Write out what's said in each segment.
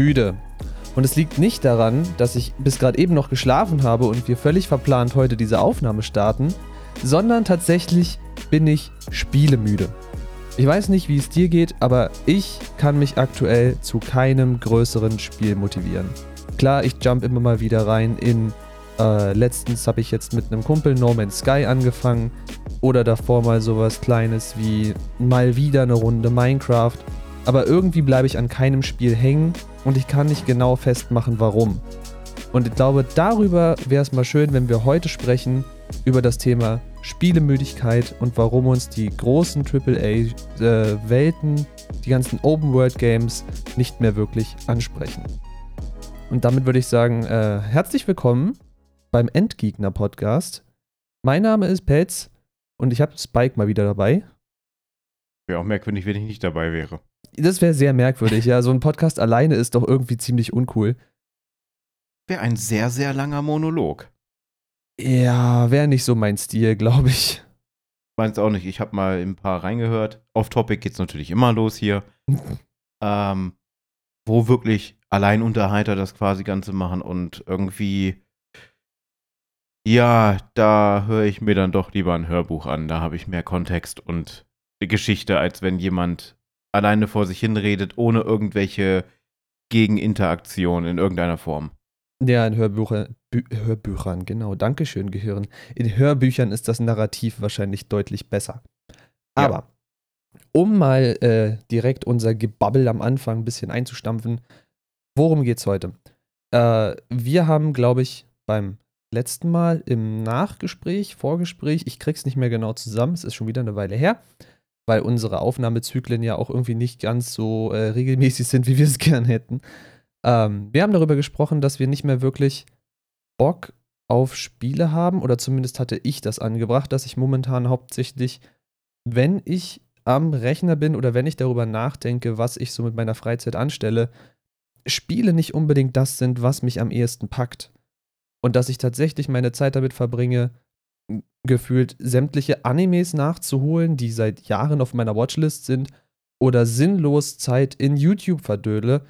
Müde. Und es liegt nicht daran, dass ich bis gerade eben noch geschlafen habe und wir völlig verplant heute diese Aufnahme starten, sondern tatsächlich bin ich spielemüde. Ich weiß nicht, wie es dir geht, aber ich kann mich aktuell zu keinem größeren Spiel motivieren. Klar, ich jump immer mal wieder rein in. Äh, letztens habe ich jetzt mit einem Kumpel No Man's Sky angefangen. Oder davor mal sowas Kleines wie mal wieder eine Runde Minecraft. Aber irgendwie bleibe ich an keinem Spiel hängen und ich kann nicht genau festmachen, warum. Und ich glaube, darüber wäre es mal schön, wenn wir heute sprechen über das Thema Spielemüdigkeit und warum uns die großen AAA-Welten, die ganzen Open-World-Games nicht mehr wirklich ansprechen. Und damit würde ich sagen, äh, herzlich willkommen beim Endgegner-Podcast. Mein Name ist Petz und ich habe Spike mal wieder dabei. Wäre auch merkwürdig, wenn ich nicht dabei wäre. Das wäre sehr merkwürdig, ja. So ein Podcast alleine ist doch irgendwie ziemlich uncool. Wäre ein sehr, sehr langer Monolog. Ja, wäre nicht so mein Stil, glaube ich. Meins auch nicht. Ich habe mal ein paar reingehört. Off-Topic geht's natürlich immer los hier. ähm, wo wirklich Alleinunterhalter das quasi Ganze machen und irgendwie, ja, da höre ich mir dann doch lieber ein Hörbuch an. Da habe ich mehr Kontext und Geschichte, als wenn jemand alleine vor sich hinredet, ohne irgendwelche Gegeninteraktion in irgendeiner Form. Ja, in Hörbücher, Bü Hörbüchern, genau. Dankeschön, Gehirn. In Hörbüchern ist das Narrativ wahrscheinlich deutlich besser. Aber, ja. um mal äh, direkt unser Gebabbel am Anfang ein bisschen einzustampfen, worum geht's heute? Äh, wir haben, glaube ich, beim letzten Mal im Nachgespräch, Vorgespräch, ich krieg's nicht mehr genau zusammen, es ist schon wieder eine Weile her, weil unsere Aufnahmezyklen ja auch irgendwie nicht ganz so äh, regelmäßig sind, wie wir es gern hätten. Ähm, wir haben darüber gesprochen, dass wir nicht mehr wirklich Bock auf Spiele haben, oder zumindest hatte ich das angebracht, dass ich momentan hauptsächlich, wenn ich am Rechner bin oder wenn ich darüber nachdenke, was ich so mit meiner Freizeit anstelle, Spiele nicht unbedingt das sind, was mich am ehesten packt. Und dass ich tatsächlich meine Zeit damit verbringe, gefühlt sämtliche Animes nachzuholen, die seit Jahren auf meiner Watchlist sind, oder sinnlos Zeit in YouTube verdödle,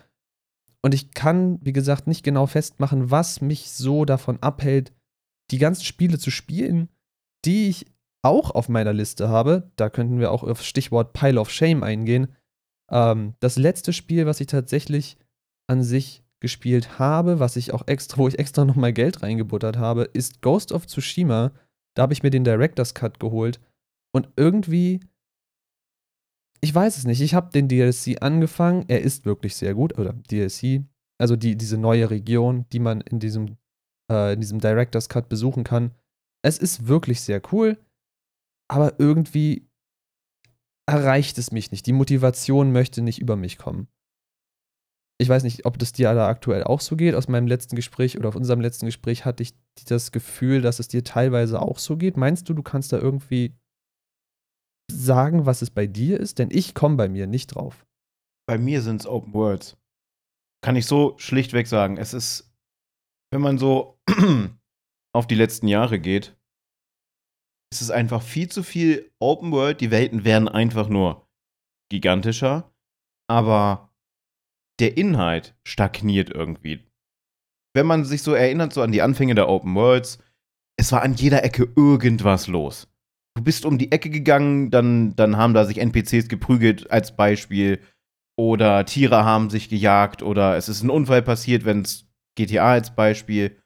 und ich kann, wie gesagt, nicht genau festmachen, was mich so davon abhält, die ganzen Spiele zu spielen, die ich auch auf meiner Liste habe. Da könnten wir auch auf Stichwort Pile of Shame eingehen. Ähm, das letzte Spiel, was ich tatsächlich an sich gespielt habe, was ich auch extra, wo ich extra nochmal Geld reingebuttert habe, ist Ghost of Tsushima. Da habe ich mir den Director's Cut geholt. Und irgendwie ich weiß es nicht. Ich habe den DLC angefangen. Er ist wirklich sehr gut. Oder DLC. Also die, diese neue Region, die man in diesem, äh, in diesem Director's Cut besuchen kann. Es ist wirklich sehr cool. Aber irgendwie erreicht es mich nicht. Die Motivation möchte nicht über mich kommen. Ich weiß nicht, ob das dir da aktuell auch so geht. Aus meinem letzten Gespräch oder auf unserem letzten Gespräch hatte ich das Gefühl, dass es dir teilweise auch so geht. Meinst du, du kannst da irgendwie sagen, was es bei dir ist? Denn ich komme bei mir nicht drauf. Bei mir sind es Open Worlds. Kann ich so schlichtweg sagen. Es ist, wenn man so auf die letzten Jahre geht, ist es einfach viel zu viel Open World. Die Welten werden einfach nur gigantischer, aber der Inhalt stagniert irgendwie. Wenn man sich so erinnert, so an die Anfänge der Open Worlds, es war an jeder Ecke irgendwas los du bist um die Ecke gegangen, dann, dann haben da sich NPCs geprügelt als Beispiel. Oder Tiere haben sich gejagt oder es ist ein Unfall passiert, wenn es GTA als Beispiel.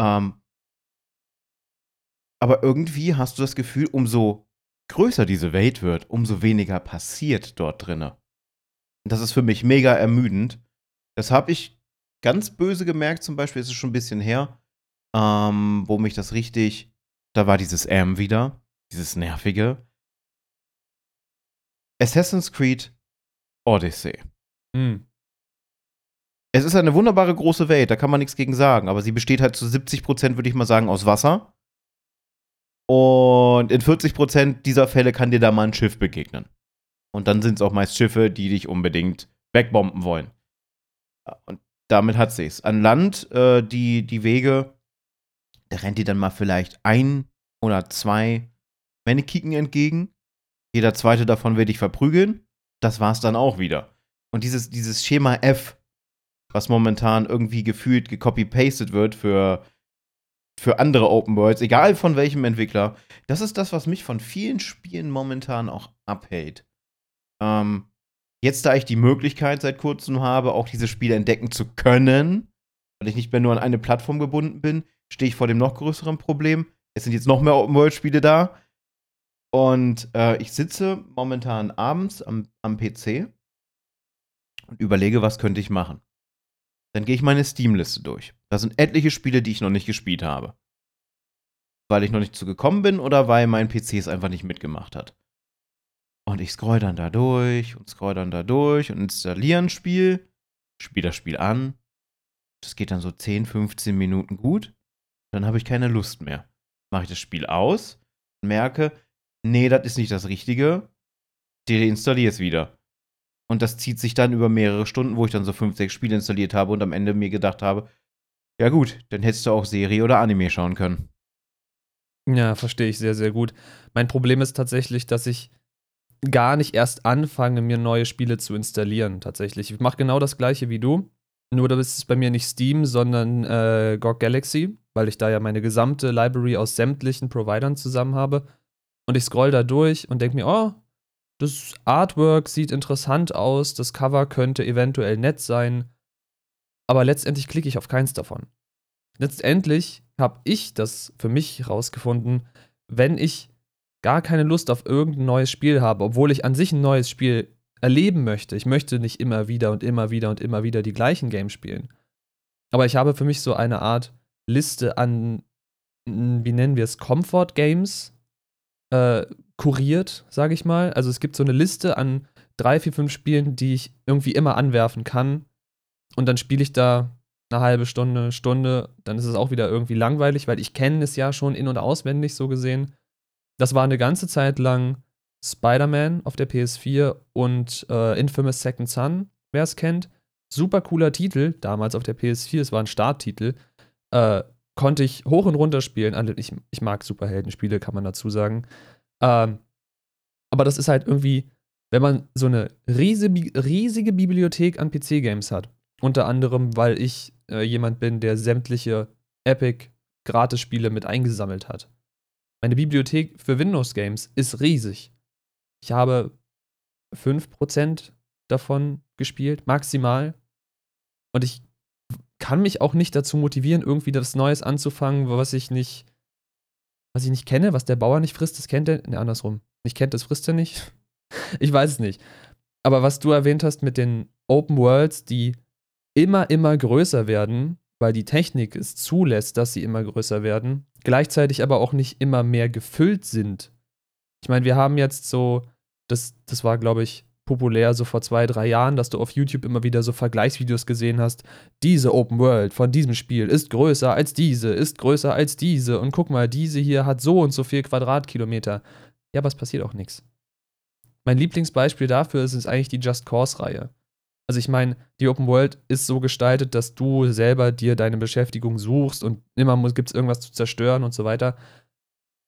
Ähm, aber irgendwie hast du das Gefühl, umso größer diese Welt wird, umso weniger passiert dort drinne. Das ist für mich mega ermüdend. Das habe ich ganz böse gemerkt, zum Beispiel, ist es schon ein bisschen her, ähm, wo mich das richtig, da war dieses M wieder dieses nervige. Assassin's Creed Odyssey. Hm. Es ist eine wunderbare große Welt, da kann man nichts gegen sagen, aber sie besteht halt zu 70 Prozent, würde ich mal sagen, aus Wasser. Und in 40 Prozent dieser Fälle kann dir da mal ein Schiff begegnen. Und dann sind es auch meist Schiffe, die dich unbedingt wegbomben wollen. Und damit hat sie es. An Land, äh, die, die Wege, da rennt dir dann mal vielleicht ein oder zwei Männer kicken entgegen. Jeder zweite davon wird dich verprügeln. Das war's dann auch wieder. Und dieses, dieses Schema F, was momentan irgendwie gefühlt gecopy-pasted wird für, für andere Open Worlds, egal von welchem Entwickler, das ist das, was mich von vielen Spielen momentan auch abhält. Ähm, jetzt, da ich die Möglichkeit seit kurzem habe, auch diese Spiele entdecken zu können, weil ich nicht mehr nur an eine Plattform gebunden bin, stehe ich vor dem noch größeren Problem. Es sind jetzt noch mehr Open-World-Spiele da. Und äh, ich sitze momentan abends am, am PC und überlege, was könnte ich machen. Dann gehe ich meine Steam-Liste durch. Da sind etliche Spiele, die ich noch nicht gespielt habe. Weil ich noch nicht zu gekommen bin oder weil mein PC es einfach nicht mitgemacht hat. Und ich scroll dann da durch und scroll dann da durch und installiere ein Spiel, spiele das Spiel an. Das geht dann so 10, 15 Minuten gut. Dann habe ich keine Lust mehr. Mache ich das Spiel aus und merke, nee, das ist nicht das Richtige. Deinstalliere es wieder. Und das zieht sich dann über mehrere Stunden, wo ich dann so fünf, sechs Spiele installiert habe und am Ende mir gedacht habe, ja gut, dann hättest du auch Serie oder Anime schauen können. Ja, verstehe ich sehr, sehr gut. Mein Problem ist tatsächlich, dass ich gar nicht erst anfange, mir neue Spiele zu installieren, tatsächlich. Ich mache genau das gleiche wie du. Nur da ist es bei mir nicht Steam, sondern äh, GOG Galaxy, weil ich da ja meine gesamte Library aus sämtlichen Providern zusammen habe. Und ich scroll da durch und denke mir, oh, das Artwork sieht interessant aus, das Cover könnte eventuell nett sein. Aber letztendlich klicke ich auf keins davon. Letztendlich habe ich das für mich rausgefunden, wenn ich gar keine Lust auf irgendein neues Spiel habe, obwohl ich an sich ein neues Spiel erleben möchte. Ich möchte nicht immer wieder und immer wieder und immer wieder die gleichen Games spielen. Aber ich habe für mich so eine Art Liste an, wie nennen wir es, Comfort Games äh, kuriert, sage ich mal. Also es gibt so eine Liste an drei, vier, fünf Spielen, die ich irgendwie immer anwerfen kann. Und dann spiele ich da eine halbe Stunde, Stunde. Dann ist es auch wieder irgendwie langweilig, weil ich kenne es ja schon in- und auswendig so gesehen. Das war eine ganze Zeit lang Spider-Man auf der PS4 und äh, Infamous Second Son, wer es kennt. Super cooler Titel, damals auf der PS4, es war ein Starttitel. Äh, konnte ich hoch und runter spielen. Also ich, ich mag Superheldenspiele, kann man dazu sagen. Ähm, aber das ist halt irgendwie, wenn man so eine riesige, riesige Bibliothek an PC-Games hat, unter anderem, weil ich äh, jemand bin, der sämtliche Epic Gratis-Spiele mit eingesammelt hat. Meine Bibliothek für Windows-Games ist riesig. Ich habe 5% davon gespielt, maximal. Und ich kann mich auch nicht dazu motivieren, irgendwie das Neues anzufangen, was ich nicht, was ich nicht kenne, was der Bauer nicht frisst, das kennt er. Ne, andersrum. Nicht kennt, das frisst er nicht. ich weiß es nicht. Aber was du erwähnt hast mit den Open Worlds, die immer, immer größer werden, weil die Technik es zulässt, dass sie immer größer werden, gleichzeitig aber auch nicht immer mehr gefüllt sind. Ich meine, wir haben jetzt so, das, das war, glaube ich, populär so vor zwei, drei Jahren, dass du auf YouTube immer wieder so Vergleichsvideos gesehen hast. Diese Open World von diesem Spiel ist größer als diese, ist größer als diese. Und guck mal, diese hier hat so und so viel Quadratkilometer. Ja, aber es passiert auch nichts. Mein Lieblingsbeispiel dafür ist, ist eigentlich die Just Cause-Reihe. Also ich meine, die Open World ist so gestaltet, dass du selber dir deine Beschäftigung suchst und immer gibt es irgendwas zu zerstören und so weiter.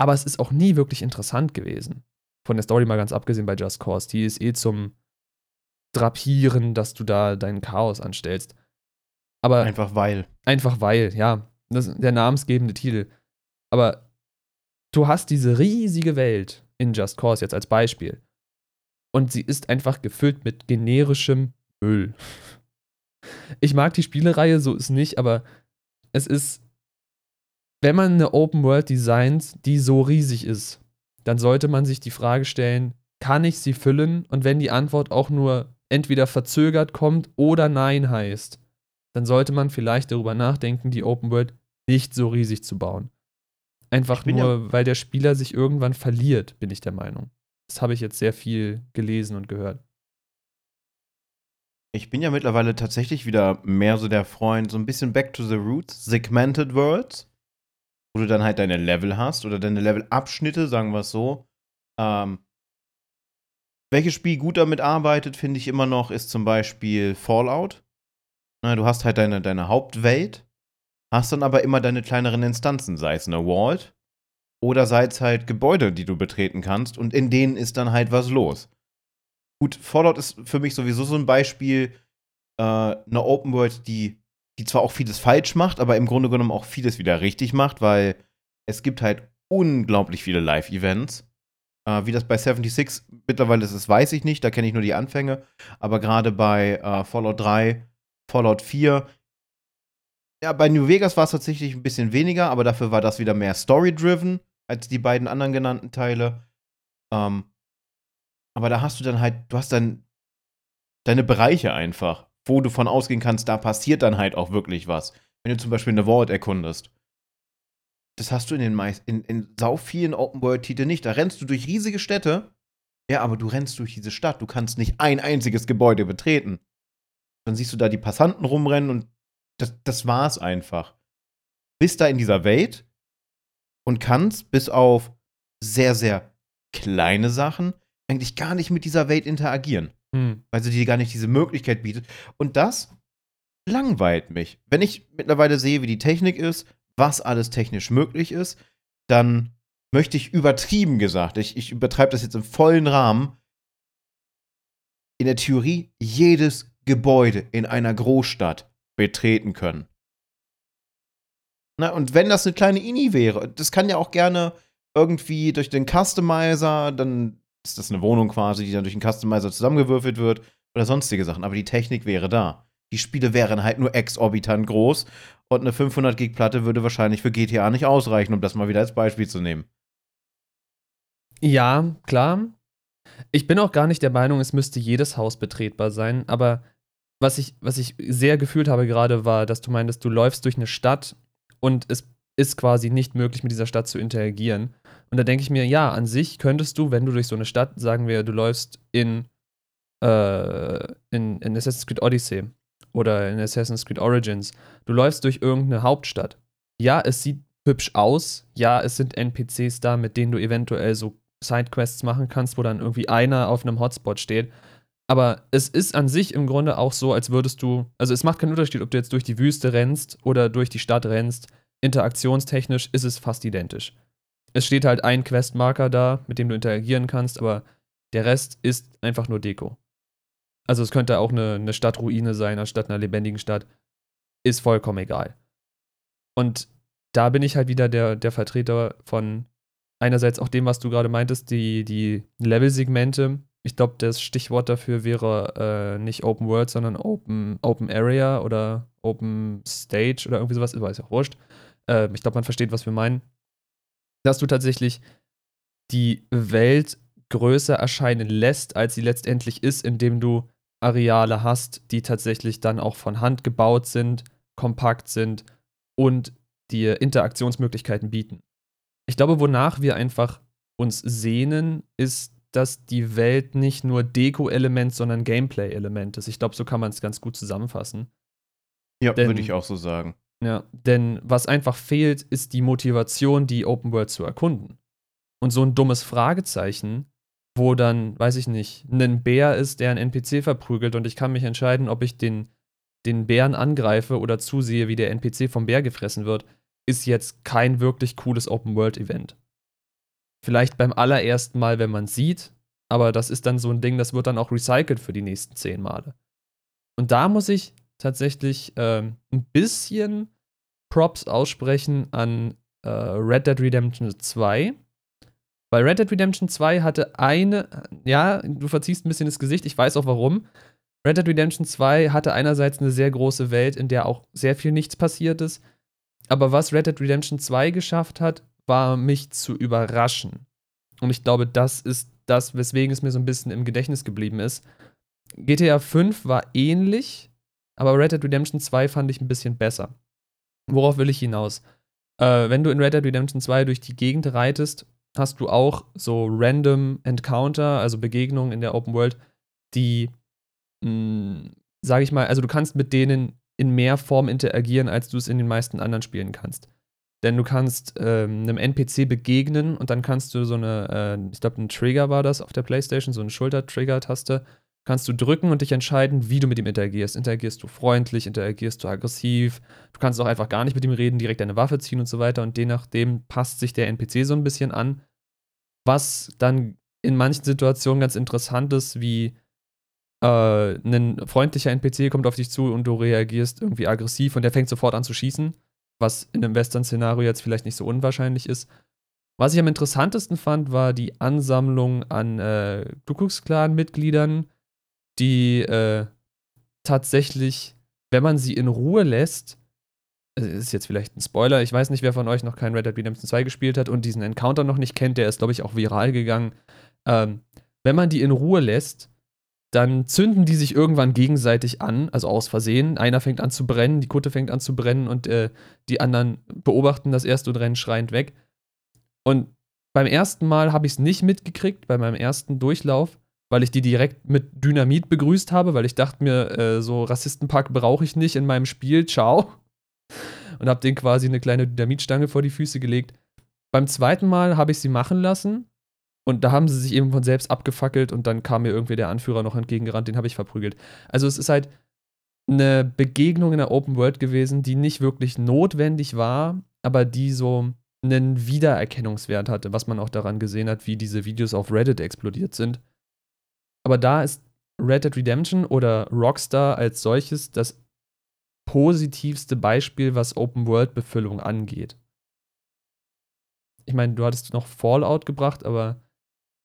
Aber es ist auch nie wirklich interessant gewesen. Von der Story mal ganz abgesehen bei Just Cause. Die ist eh zum Drapieren, dass du da dein Chaos anstellst. Aber einfach weil. Einfach weil, ja. Das ist der namensgebende Titel. Aber du hast diese riesige Welt in Just Cause jetzt als Beispiel. Und sie ist einfach gefüllt mit generischem Müll. Ich mag die Spielereihe, so ist nicht, aber es ist, wenn man eine Open World designt, die so riesig ist, dann sollte man sich die Frage stellen, kann ich sie füllen? Und wenn die Antwort auch nur entweder verzögert kommt oder nein heißt, dann sollte man vielleicht darüber nachdenken, die Open World nicht so riesig zu bauen. Einfach nur, ja weil der Spieler sich irgendwann verliert, bin ich der Meinung. Das habe ich jetzt sehr viel gelesen und gehört. Ich bin ja mittlerweile tatsächlich wieder mehr so der Freund, so ein bisschen back to the roots, segmented worlds, wo du dann halt deine Level hast oder deine Levelabschnitte, sagen wir es so. Ähm, welches Spiel gut damit arbeitet, finde ich immer noch, ist zum Beispiel Fallout. Na, du hast halt deine, deine Hauptwelt, hast dann aber immer deine kleineren Instanzen, sei es eine Vault oder sei es halt Gebäude, die du betreten kannst und in denen ist dann halt was los. Gut, Fallout ist für mich sowieso so ein Beispiel, äh, eine Open World, die, die zwar auch vieles falsch macht, aber im Grunde genommen auch vieles wieder richtig macht, weil es gibt halt unglaublich viele Live-Events. Äh, wie das bei 76 mittlerweile ist, weiß ich nicht, da kenne ich nur die Anfänge. Aber gerade bei äh, Fallout 3, Fallout 4, ja, bei New Vegas war es tatsächlich ein bisschen weniger, aber dafür war das wieder mehr story-driven als die beiden anderen genannten Teile. Ähm, aber da hast du dann halt, du hast dann deine Bereiche einfach, wo du von ausgehen kannst, da passiert dann halt auch wirklich was. Wenn du zum Beispiel eine Vault erkundest. Das hast du in den meisten, in, in sau vielen Open-World-Titeln nicht. Da rennst du durch riesige Städte. Ja, aber du rennst durch diese Stadt. Du kannst nicht ein einziges Gebäude betreten. Dann siehst du da die Passanten rumrennen und das, das war's einfach. Bist da in dieser Welt und kannst bis auf sehr, sehr kleine Sachen eigentlich gar nicht mit dieser Welt interagieren. Hm. Weil sie dir gar nicht diese Möglichkeit bietet. Und das langweilt mich. Wenn ich mittlerweile sehe, wie die Technik ist, was alles technisch möglich ist, dann möchte ich übertrieben gesagt, ich, ich übertreibe das jetzt im vollen Rahmen, in der Theorie jedes Gebäude in einer Großstadt betreten können. Na, und wenn das eine kleine INI wäre, das kann ja auch gerne irgendwie durch den Customizer, dann ist das eine Wohnung quasi, die dann durch den Customizer zusammengewürfelt wird oder sonstige Sachen. Aber die Technik wäre da. Die Spiele wären halt nur exorbitant groß und eine 500 Gig Platte würde wahrscheinlich für GTA nicht ausreichen, um das mal wieder als Beispiel zu nehmen. Ja, klar. Ich bin auch gar nicht der Meinung, es müsste jedes Haus betretbar sein, aber was ich, was ich sehr gefühlt habe gerade war, dass du meintest, du läufst durch eine Stadt und es ist quasi nicht möglich, mit dieser Stadt zu interagieren. Und da denke ich mir, ja, an sich könntest du, wenn du durch so eine Stadt, sagen wir, du läufst in, äh, in, in Assassin's Creed Odyssey oder in Assassin's Creed Origins, du läufst durch irgendeine Hauptstadt. Ja, es sieht hübsch aus. Ja, es sind NPCs da, mit denen du eventuell so Sidequests machen kannst, wo dann irgendwie einer auf einem Hotspot steht. Aber es ist an sich im Grunde auch so, als würdest du, also es macht keinen Unterschied, ob du jetzt durch die Wüste rennst oder durch die Stadt rennst. Interaktionstechnisch ist es fast identisch. Es steht halt ein Questmarker da, mit dem du interagieren kannst, aber der Rest ist einfach nur Deko. Also es könnte auch eine, eine Stadtruine sein, anstatt einer lebendigen Stadt. Ist vollkommen egal. Und da bin ich halt wieder der, der Vertreter von einerseits auch dem, was du gerade meintest, die, die Level-Segmente. Ich glaube, das Stichwort dafür wäre äh, nicht Open World, sondern Open, Open Area oder Open Stage oder irgendwie sowas, ist ja auch wurscht. Äh, ich glaube, man versteht, was wir meinen dass du tatsächlich die Welt größer erscheinen lässt, als sie letztendlich ist, indem du Areale hast, die tatsächlich dann auch von Hand gebaut sind, kompakt sind und dir Interaktionsmöglichkeiten bieten. Ich glaube, wonach wir einfach uns sehnen, ist, dass die Welt nicht nur Deko-Element, sondern Gameplay-Element ist. Ich glaube, so kann man es ganz gut zusammenfassen. Ja, würde ich auch so sagen. Ja, denn was einfach fehlt, ist die Motivation, die Open World zu erkunden. Und so ein dummes Fragezeichen, wo dann, weiß ich nicht, ein Bär ist, der einen NPC verprügelt und ich kann mich entscheiden, ob ich den, den Bären angreife oder zusehe, wie der NPC vom Bär gefressen wird, ist jetzt kein wirklich cooles Open World Event. Vielleicht beim allerersten Mal, wenn man sieht, aber das ist dann so ein Ding, das wird dann auch recycelt für die nächsten zehn Male. Und da muss ich tatsächlich ähm, ein bisschen Props aussprechen an äh, Red Dead Redemption 2. Weil Red Dead Redemption 2 hatte eine, ja, du verziehst ein bisschen das Gesicht, ich weiß auch warum. Red Dead Redemption 2 hatte einerseits eine sehr große Welt, in der auch sehr viel nichts passiert ist. Aber was Red Dead Redemption 2 geschafft hat, war mich zu überraschen. Und ich glaube, das ist das, weswegen es mir so ein bisschen im Gedächtnis geblieben ist. GTA 5 war ähnlich, aber Red Dead Redemption 2 fand ich ein bisschen besser. Worauf will ich hinaus? Äh, wenn du in Red Dead Redemption 2 durch die Gegend reitest, hast du auch so random Encounter, also Begegnungen in der Open World, die, hm, sage ich mal, also du kannst mit denen in mehr Form interagieren, als du es in den meisten anderen Spielen kannst. Denn du kannst ähm, einem NPC begegnen und dann kannst du so eine, äh, ich glaube, ein Trigger war das auf der PlayStation, so eine Schulter-Trigger-Taste, kannst du drücken und dich entscheiden, wie du mit ihm interagierst. Interagierst du freundlich, interagierst du aggressiv. Du kannst auch einfach gar nicht mit ihm reden, direkt deine Waffe ziehen und so weiter. Und je nachdem passt sich der NPC so ein bisschen an. Was dann in manchen Situationen ganz interessant ist, wie äh, ein freundlicher NPC kommt auf dich zu und du reagierst irgendwie aggressiv und der fängt sofort an zu schießen, was in einem Western-Szenario jetzt vielleicht nicht so unwahrscheinlich ist. Was ich am interessantesten fand, war die Ansammlung an äh, Kuckucksklan-Mitgliedern, die äh, tatsächlich, wenn man sie in Ruhe lässt, ist jetzt vielleicht ein Spoiler, ich weiß nicht, wer von euch noch kein Red Dead Redemption 2 gespielt hat und diesen Encounter noch nicht kennt, der ist, glaube ich, auch viral gegangen. Ähm, wenn man die in Ruhe lässt, dann zünden die sich irgendwann gegenseitig an, also aus Versehen. Einer fängt an zu brennen, die Kutte fängt an zu brennen und äh, die anderen beobachten das erst und rennen schreiend weg. Und beim ersten Mal habe ich es nicht mitgekriegt, bei meinem ersten Durchlauf, weil ich die direkt mit Dynamit begrüßt habe, weil ich dachte mir, äh, so Rassistenpack brauche ich nicht in meinem Spiel, ciao. Und habe denen quasi eine kleine Dynamitstange vor die Füße gelegt. Beim zweiten Mal habe ich sie machen lassen und da haben sie sich eben von selbst abgefackelt und dann kam mir irgendwie der Anführer noch entgegengerannt, den habe ich verprügelt. Also es ist halt eine Begegnung in der Open World gewesen, die nicht wirklich notwendig war, aber die so einen Wiedererkennungswert hatte, was man auch daran gesehen hat, wie diese Videos auf Reddit explodiert sind. Aber da ist Red Dead Redemption oder Rockstar als solches das positivste Beispiel, was Open World Befüllung angeht. Ich meine, du hattest noch Fallout gebracht, aber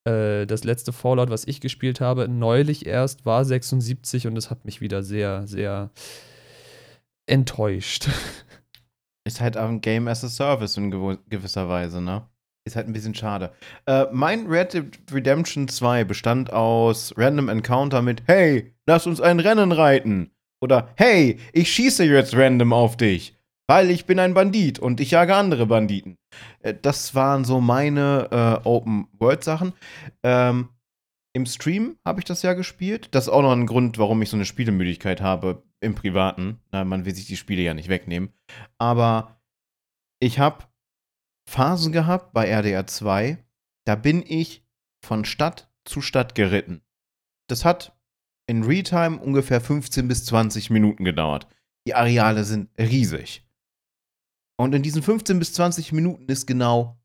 äh, das letzte Fallout, was ich gespielt habe, neulich erst, war 76 und es hat mich wieder sehr, sehr enttäuscht. Ist halt auch ein Game as a Service in gewisser Weise, ne? Ist halt ein bisschen schade. Äh, mein Red Dead Redemption 2 bestand aus Random Encounter mit Hey, lass uns ein Rennen reiten. Oder Hey, ich schieße jetzt random auf dich weil ich bin ein Bandit und ich jage andere Banditen. Äh, das waren so meine äh, Open-World-Sachen. Ähm, Im Stream habe ich das ja gespielt. Das ist auch noch ein Grund, warum ich so eine Spielemüdigkeit habe im Privaten. Na, man will sich die Spiele ja nicht wegnehmen. Aber ich habe Phasen gehabt bei RDR 2, da bin ich von Stadt zu Stadt geritten. Das hat in Realtime ungefähr 15 bis 20 Minuten gedauert. Die Areale sind riesig. Und in diesen 15 bis 20 Minuten ist genau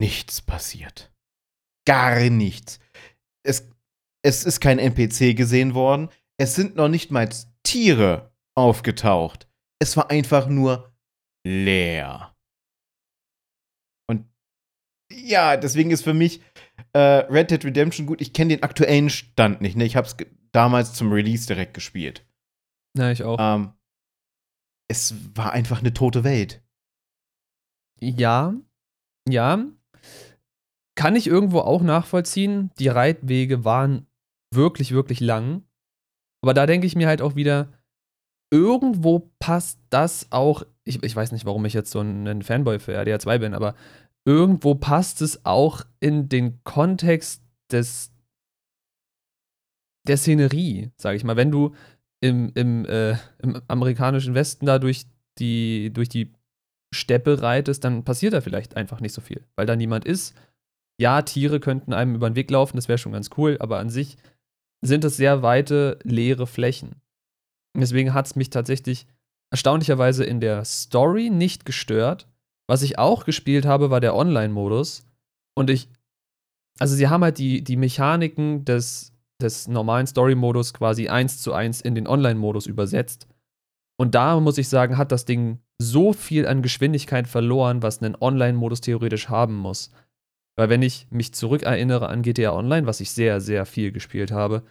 nichts passiert. Gar nichts. Es, es ist kein NPC gesehen worden. Es sind noch nicht mal Tiere aufgetaucht. Es war einfach nur leer. Ja, deswegen ist für mich äh, Red Dead Redemption gut. Ich kenne den aktuellen Stand nicht. Ne? Ich habe es damals zum Release direkt gespielt. Ja, ich auch. Ähm, es war einfach eine tote Welt. Ja, ja. Kann ich irgendwo auch nachvollziehen. Die Reitwege waren wirklich, wirklich lang. Aber da denke ich mir halt auch wieder, irgendwo passt das auch. Ich, ich weiß nicht, warum ich jetzt so ein Fanboy für RDR 2 bin, aber irgendwo passt es auch in den Kontext des der Szenerie, sage ich mal. Wenn du im, im, äh, im amerikanischen Westen da durch die, durch die Steppe reitest, dann passiert da vielleicht einfach nicht so viel, weil da niemand ist. Ja, Tiere könnten einem über den Weg laufen, das wäre schon ganz cool, aber an sich sind es sehr weite, leere Flächen. Deswegen hat es mich tatsächlich erstaunlicherweise in der Story nicht gestört. Was ich auch gespielt habe, war der Online-Modus. Und ich, also sie haben halt die, die Mechaniken des, des normalen Story-Modus quasi eins zu eins in den Online-Modus übersetzt. Und da muss ich sagen, hat das Ding so viel an Geschwindigkeit verloren, was einen Online-Modus theoretisch haben muss. Weil wenn ich mich zurückerinnere an GTA Online, was ich sehr, sehr viel gespielt habe,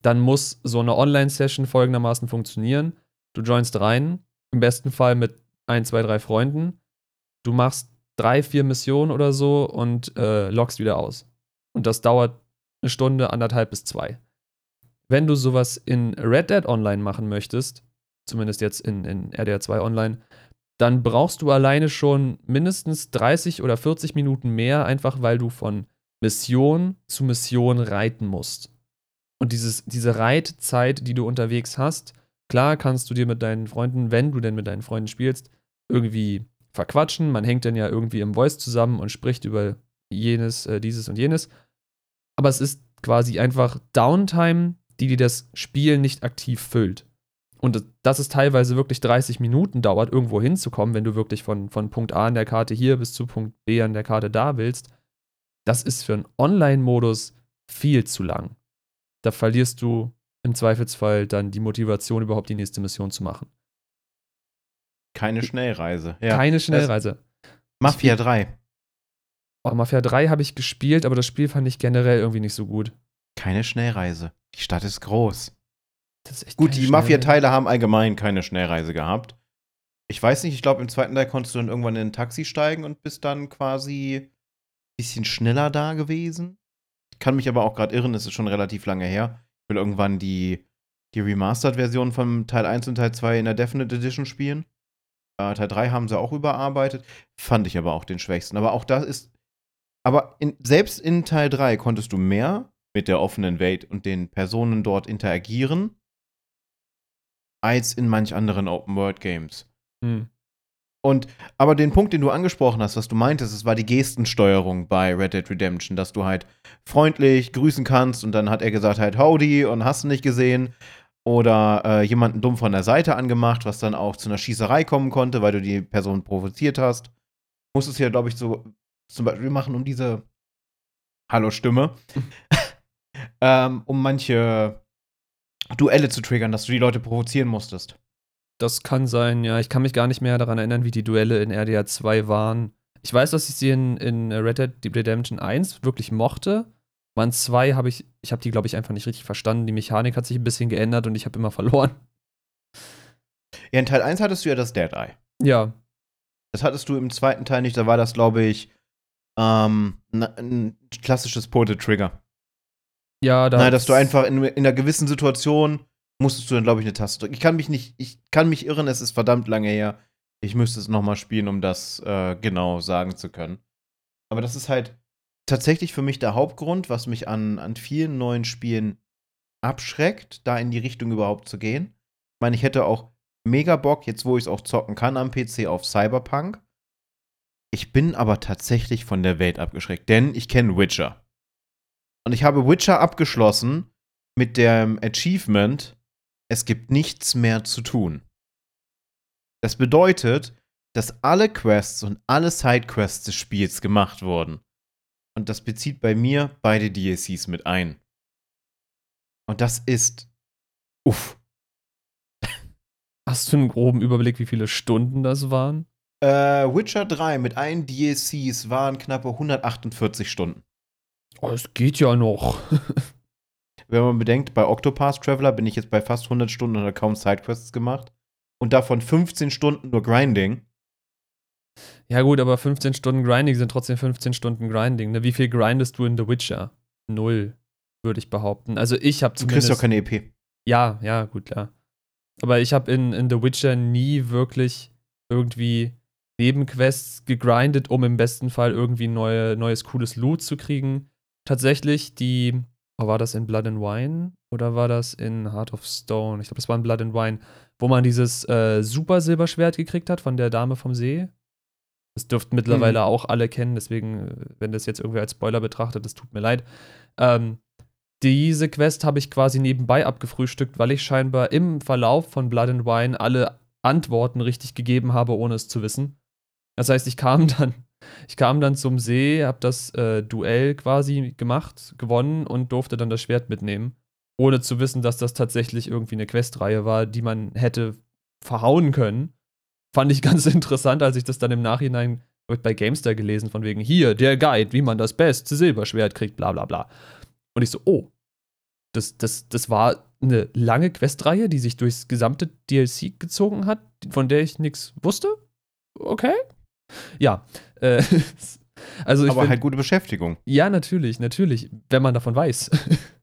dann muss so eine Online-Session folgendermaßen funktionieren. Du joinst rein, im besten Fall mit ein, zwei, drei Freunden. Du machst drei, vier Missionen oder so und äh, loggst wieder aus. Und das dauert eine Stunde, anderthalb bis zwei. Wenn du sowas in Red Dead Online machen möchtest, zumindest jetzt in, in RDR 2 Online, dann brauchst du alleine schon mindestens 30 oder 40 Minuten mehr, einfach weil du von Mission zu Mission reiten musst. Und dieses, diese Reitzeit, die du unterwegs hast, klar kannst du dir mit deinen Freunden, wenn du denn mit deinen Freunden spielst, irgendwie verquatschen. Man hängt dann ja irgendwie im Voice zusammen und spricht über jenes, äh, dieses und jenes. Aber es ist quasi einfach Downtime, die dir das Spiel nicht aktiv füllt. Und dass es teilweise wirklich 30 Minuten dauert, irgendwo hinzukommen, wenn du wirklich von, von Punkt A an der Karte hier bis zu Punkt B an der Karte da willst, das ist für einen Online-Modus viel zu lang. Da verlierst du im Zweifelsfall dann die Motivation, überhaupt die nächste Mission zu machen. Keine Schnellreise. Ja. Keine Schnellreise. Mafia 3. Oh, Mafia 3 habe ich gespielt, aber das Spiel fand ich generell irgendwie nicht so gut. Keine Schnellreise. Die Stadt ist groß. Das ist echt Gut, die. Mafia-Teile haben allgemein keine Schnellreise gehabt. Ich weiß nicht, ich glaube, im zweiten Teil konntest du dann irgendwann in ein Taxi steigen und bist dann quasi ein bisschen schneller da gewesen. Ich kann mich aber auch gerade irren, es ist schon relativ lange her. Ich will irgendwann die, die Remastered-Version von Teil 1 und Teil 2 in der Definite Edition spielen. Äh, Teil 3 haben sie auch überarbeitet. Fand ich aber auch den schwächsten. Aber auch das ist. Aber in, selbst in Teil 3 konntest du mehr mit der offenen Welt und den Personen dort interagieren, als in manch anderen Open-World-Games. Hm. Und aber den Punkt, den du angesprochen hast, was du meintest, es war die Gestensteuerung bei Red Dead Redemption, dass du halt freundlich grüßen kannst und dann hat er gesagt halt Howdy und hast du nicht gesehen oder äh, jemanden dumm von der Seite angemacht, was dann auch zu einer Schießerei kommen konnte, weil du die Person provoziert hast. Musstest ja, glaube ich, so zum Beispiel machen, um diese Hallo-Stimme, ähm, um manche Duelle zu triggern, dass du die Leute provozieren musstest. Das kann sein, ja. Ich kann mich gar nicht mehr daran erinnern, wie die Duelle in RDR 2 waren. Ich weiß, dass ich sie in, in Red Dead Redemption 1 wirklich mochte. Man 2 habe ich, ich habe die, glaube ich, einfach nicht richtig verstanden. Die Mechanik hat sich ein bisschen geändert und ich habe immer verloren. Ja, in Teil 1 hattest du ja das Dead Eye. Ja, Das hattest du im zweiten Teil nicht, da war das, glaube ich, ähm, ein klassisches Portal-Trigger. ja, da Nein, dass du einfach in, in einer gewissen Situation musstest du dann, glaube ich, eine Taste drücken. Ich kann mich nicht, ich kann mich irren, es ist verdammt lange her. Ich müsste es nochmal spielen, um das äh, genau sagen zu können. Aber das ist halt tatsächlich für mich der Hauptgrund, was mich an, an vielen neuen Spielen abschreckt, da in die Richtung überhaupt zu gehen. Ich meine, ich hätte auch mega Bock, jetzt wo ich es auch zocken kann am PC, auf Cyberpunk. Ich bin aber tatsächlich von der Welt abgeschreckt, denn ich kenne Witcher. Und ich habe Witcher abgeschlossen mit dem Achievement, es gibt nichts mehr zu tun. Das bedeutet, dass alle Quests und alle Sidequests des Spiels gemacht wurden. Und das bezieht bei mir beide DLCs mit ein. Und das ist. Uff. hast du einen groben Überblick, wie viele Stunden das waren? Äh, Witcher 3 mit allen DLCs waren knappe 148 Stunden. Oh, es geht ja noch. Wenn man bedenkt, bei Octopath Traveler bin ich jetzt bei fast 100 Stunden und habe kaum Sidequests gemacht. Und davon 15 Stunden nur Grinding. Ja, gut, aber 15 Stunden Grinding sind trotzdem 15 Stunden Grinding. Ne? Wie viel grindest du in The Witcher? Null, würde ich behaupten. Also ich habe Du kriegst zumindest. doch keine EP. Ja, ja, gut, klar. Aber ich habe in, in The Witcher nie wirklich irgendwie Nebenquests gegrindet, um im besten Fall irgendwie neue, neues cooles Loot zu kriegen. Tatsächlich, die, oh, war das in Blood and Wine oder war das in Heart of Stone? Ich glaube, das war in Blood and Wine, wo man dieses äh, Super Silberschwert gekriegt hat von der Dame vom See. Das dürften mittlerweile Mhm. auch alle kennen, deswegen, äh, wenn das jetzt irgendwie als Spoiler betrachtet, das tut mir leid. Ähm, diese Quest habe ich quasi nebenbei abgefrühstückt, weil ich scheinbar im Verlauf von Blood and Wine alle Antworten richtig gegeben habe, ohne es zu wissen. Das heißt, ich kam dann, ich kam dann zum See, habe das äh, Duell quasi gemacht, gewonnen und durfte dann das Schwert mitnehmen, ohne zu wissen, dass das tatsächlich irgendwie eine Questreihe war, die man hätte verhauen können. Fand ich ganz interessant, als ich das dann im Nachhinein ich bei Gamestar gelesen, von wegen hier, der Guide, wie man das beste Silberschwert kriegt, bla bla bla. Und ich so, oh, das, das, das war eine lange Questreihe, die sich durchs gesamte DLC gezogen hat, von der ich nichts wusste. Okay. Ja. Äh, also ich Aber find- halt gute Beschäftigung. ja, natürlich, natürlich, wenn man davon weiß.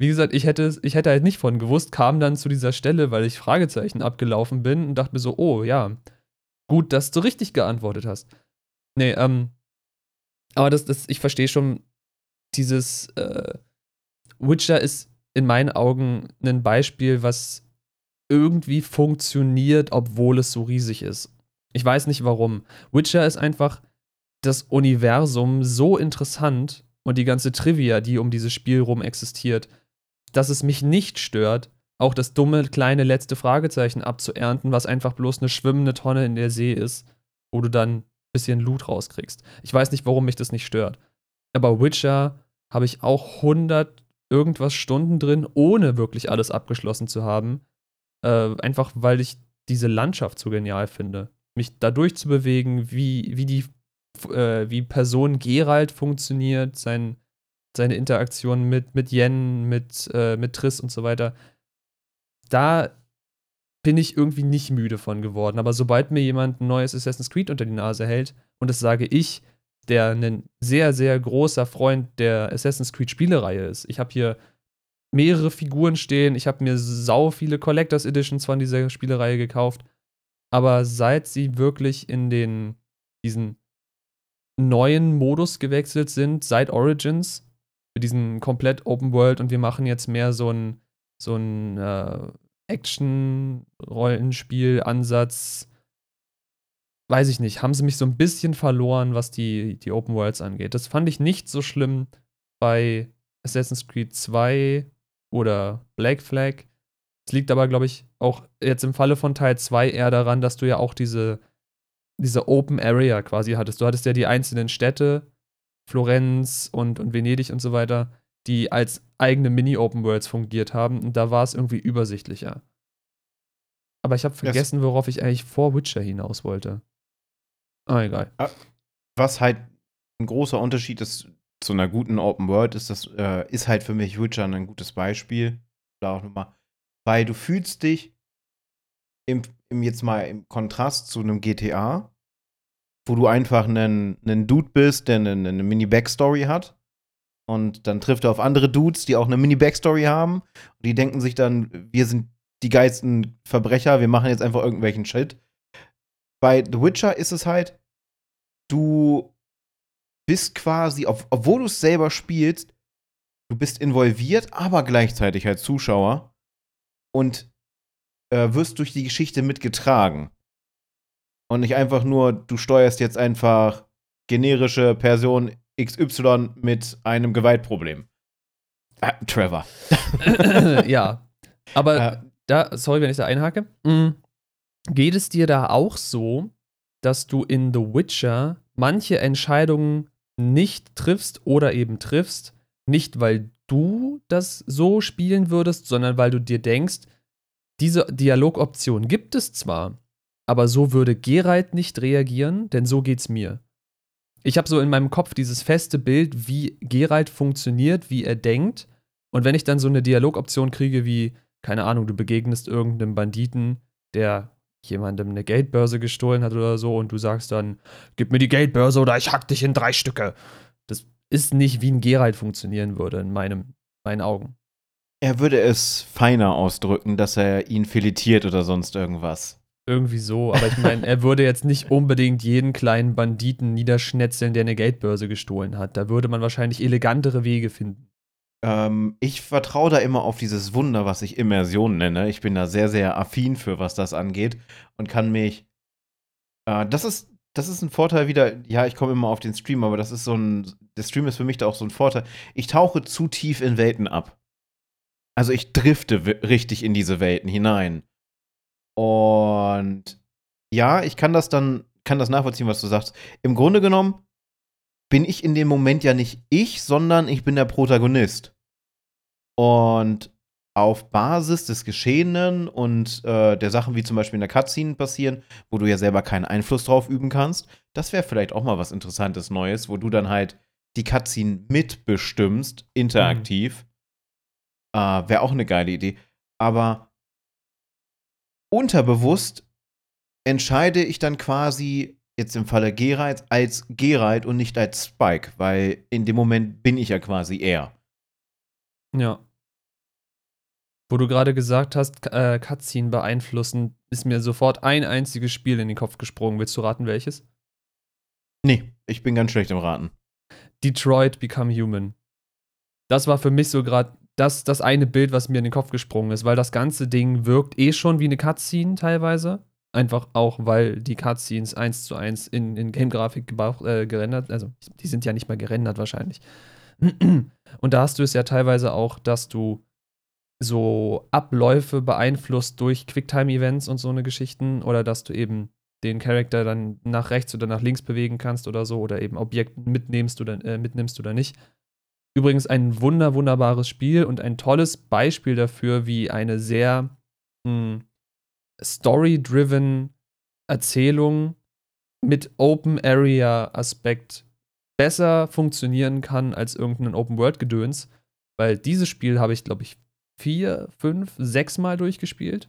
Wie gesagt, ich hätte, ich hätte halt nicht von gewusst, kam dann zu dieser Stelle, weil ich Fragezeichen abgelaufen bin und dachte mir so, oh ja, gut, dass du richtig geantwortet hast. Nee, ähm, aber das, das, ich verstehe schon, dieses äh, Witcher ist in meinen Augen ein Beispiel, was irgendwie funktioniert, obwohl es so riesig ist. Ich weiß nicht warum. Witcher ist einfach das Universum so interessant und die ganze Trivia, die um dieses Spiel rum existiert, dass es mich nicht stört, auch das dumme kleine letzte Fragezeichen abzuernten, was einfach bloß eine schwimmende Tonne in der See ist, wo du dann ein bisschen Loot rauskriegst. Ich weiß nicht, warum mich das nicht stört. Aber Witcher habe ich auch 100 irgendwas Stunden drin, ohne wirklich alles abgeschlossen zu haben. Äh, einfach weil ich diese Landschaft so genial finde. Mich da durchzubewegen, wie, wie die äh, wie Person Gerald funktioniert, sein, seine Interaktion mit, mit Yen, mit, äh, mit Triss und so weiter. Da bin ich irgendwie nicht müde von geworden. Aber sobald mir jemand ein neues Assassin's Creed unter die Nase hält, und das sage ich, der ein sehr, sehr großer Freund der Assassin's Creed Spielereihe ist. Ich habe hier mehrere Figuren stehen, ich habe mir sau viele Collectors Editions von dieser Spielereihe gekauft. Aber seit sie wirklich in den, diesen neuen Modus gewechselt sind, seit Origins, für diesen komplett Open World und wir machen jetzt mehr so ein, so ein äh, Action-Rollenspiel-Ansatz, weiß ich nicht, haben sie mich so ein bisschen verloren, was die, die Open Worlds angeht. Das fand ich nicht so schlimm bei Assassin's Creed 2 oder Black Flag. Es liegt aber, glaube ich, auch jetzt im Falle von Teil 2 eher daran, dass du ja auch diese, diese Open Area quasi hattest. Du hattest ja die einzelnen Städte, Florenz und, und Venedig und so weiter, die als eigene Mini-Open Worlds fungiert haben. Und da war es irgendwie übersichtlicher. Aber ich habe vergessen, worauf ich eigentlich vor Witcher hinaus wollte. Ah, egal. Ah, was halt ein großer Unterschied ist zu einer guten Open World, ist, das, äh, ist halt für mich Witcher ein gutes Beispiel. Da auch nochmal. Weil du fühlst dich im, im, jetzt mal im Kontrast zu einem GTA, wo du einfach einen, einen Dude bist, der eine, eine Mini-Backstory hat. Und dann trifft er auf andere Dudes, die auch eine Mini-Backstory haben. Und die denken sich dann, wir sind die geilsten Verbrecher, wir machen jetzt einfach irgendwelchen Shit. Bei The Witcher ist es halt, du bist quasi, ob, obwohl du es selber spielst, du bist involviert, aber gleichzeitig als Zuschauer und äh, wirst durch die Geschichte mitgetragen. Und nicht einfach nur, du steuerst jetzt einfach generische Person XY mit einem Gewaltproblem. Äh, Trevor. ja. Aber äh, da, sorry, wenn ich da einhake. Mhm. Geht es dir da auch so, dass du in The Witcher manche Entscheidungen nicht triffst oder eben triffst, nicht weil du das so spielen würdest, sondern weil du dir denkst, diese Dialogoption gibt es zwar, aber so würde Geralt nicht reagieren, denn so geht's mir. Ich habe so in meinem Kopf dieses feste Bild, wie Geralt funktioniert, wie er denkt. Und wenn ich dann so eine Dialogoption kriege wie, keine Ahnung, du begegnest irgendeinem Banditen, der jemandem eine Geldbörse gestohlen hat oder so und du sagst dann, gib mir die Geldbörse oder ich hack dich in drei Stücke. Das ist nicht, wie ein Geralt funktionieren würde, in meinem, meinen Augen. Er würde es feiner ausdrücken, dass er ihn filetiert oder sonst irgendwas. Irgendwie so, aber ich meine, er würde jetzt nicht unbedingt jeden kleinen Banditen niederschnetzeln, der eine Geldbörse gestohlen hat. Da würde man wahrscheinlich elegantere Wege finden. Ähm, ich vertraue da immer auf dieses Wunder, was ich Immersion nenne. Ich bin da sehr, sehr affin für, was das angeht und kann mich. Äh, das ist, das ist ein Vorteil wieder. Ja, ich komme immer auf den Stream, aber das ist so ein. Der Stream ist für mich da auch so ein Vorteil. Ich tauche zu tief in Welten ab. Also ich drifte richtig in diese Welten hinein. Und ja, ich kann das dann, kann das nachvollziehen, was du sagst. Im Grunde genommen bin ich in dem Moment ja nicht ich, sondern ich bin der Protagonist. Und auf Basis des Geschehenen und äh, der Sachen, wie zum Beispiel in der Cutscene passieren, wo du ja selber keinen Einfluss drauf üben kannst, das wäre vielleicht auch mal was Interessantes Neues, wo du dann halt die Cutscene mitbestimmst, interaktiv. Mhm. Äh, wäre auch eine geile Idee. Aber unterbewusst entscheide ich dann quasi jetzt im Falle Geralt als Geralt und nicht als Spike, weil in dem Moment bin ich ja quasi er. Ja. Wo du gerade gesagt hast, äh, Cutscene beeinflussen, ist mir sofort ein einziges Spiel in den Kopf gesprungen. Willst du raten, welches? Nee, ich bin ganz schlecht im Raten. Detroit Become Human. Das war für mich so gerade das, das eine Bild, was mir in den Kopf gesprungen ist, weil das ganze Ding wirkt eh schon wie eine Cutscene teilweise. Einfach auch, weil die Cutscenes eins zu eins in, in Game-Grafik äh, gerendert, also die sind ja nicht mal gerendert wahrscheinlich. Und da hast du es ja teilweise auch, dass du so Abläufe beeinflusst durch Quicktime-Events und so eine Geschichten oder dass du eben den Charakter dann nach rechts oder nach links bewegen kannst oder so oder eben Objekte mitnimmst oder, äh, mitnimmst oder nicht. Übrigens ein wunder, wunderbares Spiel und ein tolles Beispiel dafür, wie eine sehr hm, story-driven Erzählung mit Open-Area-Aspekt besser funktionieren kann als irgendein Open-World-Gedöns. Weil dieses Spiel habe ich, glaube ich, vier, fünf, sechs Mal durchgespielt.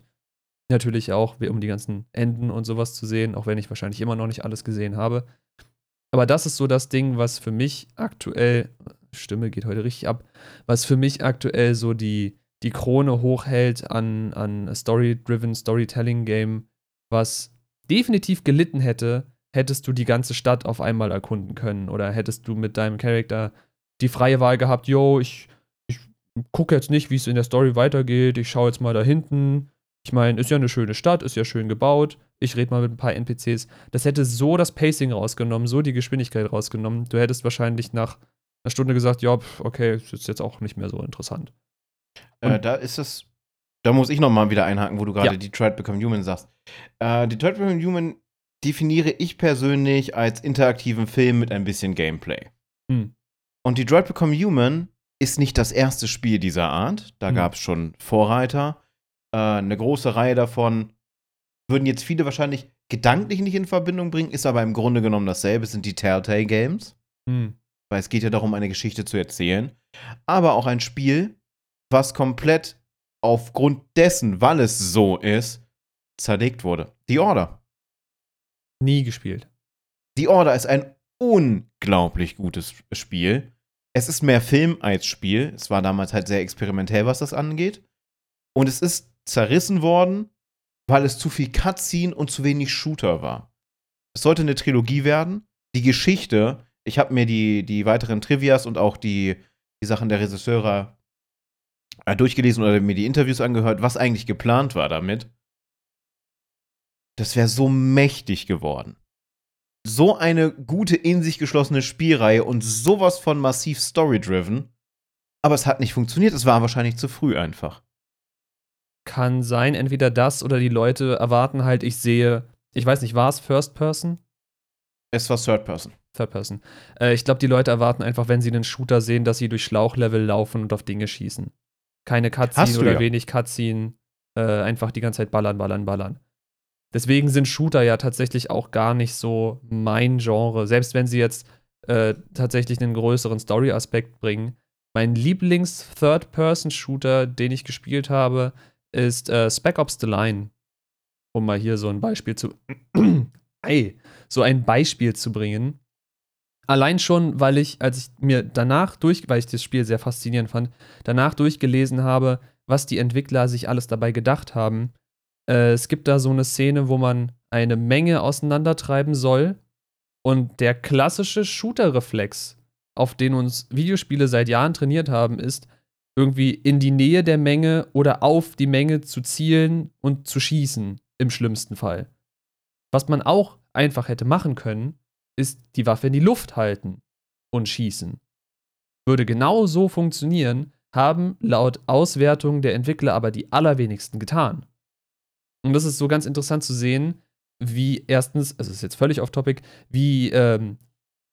Natürlich auch, um die ganzen Enden und sowas zu sehen, auch wenn ich wahrscheinlich immer noch nicht alles gesehen habe. Aber das ist so das Ding, was für mich aktuell, Stimme geht heute richtig ab, was für mich aktuell so die, die Krone hochhält an, an Story-driven Storytelling-Game, was definitiv gelitten hätte, hättest du die ganze Stadt auf einmal erkunden können oder hättest du mit deinem Charakter die freie Wahl gehabt, yo, ich, ich gucke jetzt nicht, wie es in der Story weitergeht, ich schaue jetzt mal da hinten, ich meine, ist ja eine schöne Stadt, ist ja schön gebaut. Ich rede mal mit ein paar NPCs. Das hätte so das Pacing rausgenommen, so die Geschwindigkeit rausgenommen. Du hättest wahrscheinlich nach einer Stunde gesagt, ja, okay, ist jetzt auch nicht mehr so interessant. Äh, da ist es, da muss ich noch mal wieder einhaken, wo du gerade ja. Detroit Become Human sagst. Äh, Detroit Become Human definiere ich persönlich als interaktiven Film mit ein bisschen Gameplay. Hm. Und Detroit Become Human ist nicht das erste Spiel dieser Art. Da hm. gab es schon Vorreiter äh, eine große Reihe davon würden jetzt viele wahrscheinlich gedanklich nicht in Verbindung bringen, ist aber im Grunde genommen dasselbe, sind die Telltale Games. Hm. Weil es geht ja darum, eine Geschichte zu erzählen. Aber auch ein Spiel, was komplett aufgrund dessen, weil es so ist, zerlegt wurde. The Order. Nie gespielt. The Order ist ein unglaublich gutes Spiel. Es ist mehr Film als Spiel. Es war damals halt sehr experimentell, was das angeht. Und es ist zerrissen worden, weil es zu viel Cutscene und zu wenig Shooter war. Es sollte eine Trilogie werden. Die Geschichte, ich habe mir die, die weiteren Trivias und auch die, die Sachen der Regisseure äh, durchgelesen oder mir die Interviews angehört, was eigentlich geplant war damit. Das wäre so mächtig geworden. So eine gute, in sich geschlossene Spielreihe und sowas von massiv story-driven. Aber es hat nicht funktioniert. Es war wahrscheinlich zu früh einfach kann sein, entweder das oder die Leute erwarten halt, ich sehe, ich weiß nicht, war es First Person? Es war Third Person. Third Person. Äh, ich glaube, die Leute erwarten einfach, wenn sie einen Shooter sehen, dass sie durch Schlauchlevel laufen und auf Dinge schießen. Keine Cutscene oder ja. wenig Cutscene, äh, einfach die ganze Zeit ballern, ballern, ballern. Deswegen sind Shooter ja tatsächlich auch gar nicht so mein Genre. Selbst wenn sie jetzt äh, tatsächlich einen größeren Story-Aspekt bringen. Mein Lieblings-Third-Person-Shooter, den ich gespielt habe, ist äh, Spec Ops The Line. Um mal hier so ein Beispiel zu. Ey, so ein Beispiel zu bringen. Allein schon, weil ich, als ich mir danach durch, weil ich das Spiel sehr faszinierend fand, danach durchgelesen habe, was die Entwickler sich alles dabei gedacht haben. Äh, es gibt da so eine Szene, wo man eine Menge auseinandertreiben soll. Und der klassische Shooter-Reflex, auf den uns Videospiele seit Jahren trainiert haben, ist, irgendwie in die Nähe der Menge oder auf die Menge zu zielen und zu schießen, im schlimmsten Fall. Was man auch einfach hätte machen können, ist die Waffe in die Luft halten und schießen. Würde genau so funktionieren, haben laut Auswertung der Entwickler aber die allerwenigsten getan. Und das ist so ganz interessant zu sehen, wie erstens, also es ist jetzt völlig off-topic, wie ähm,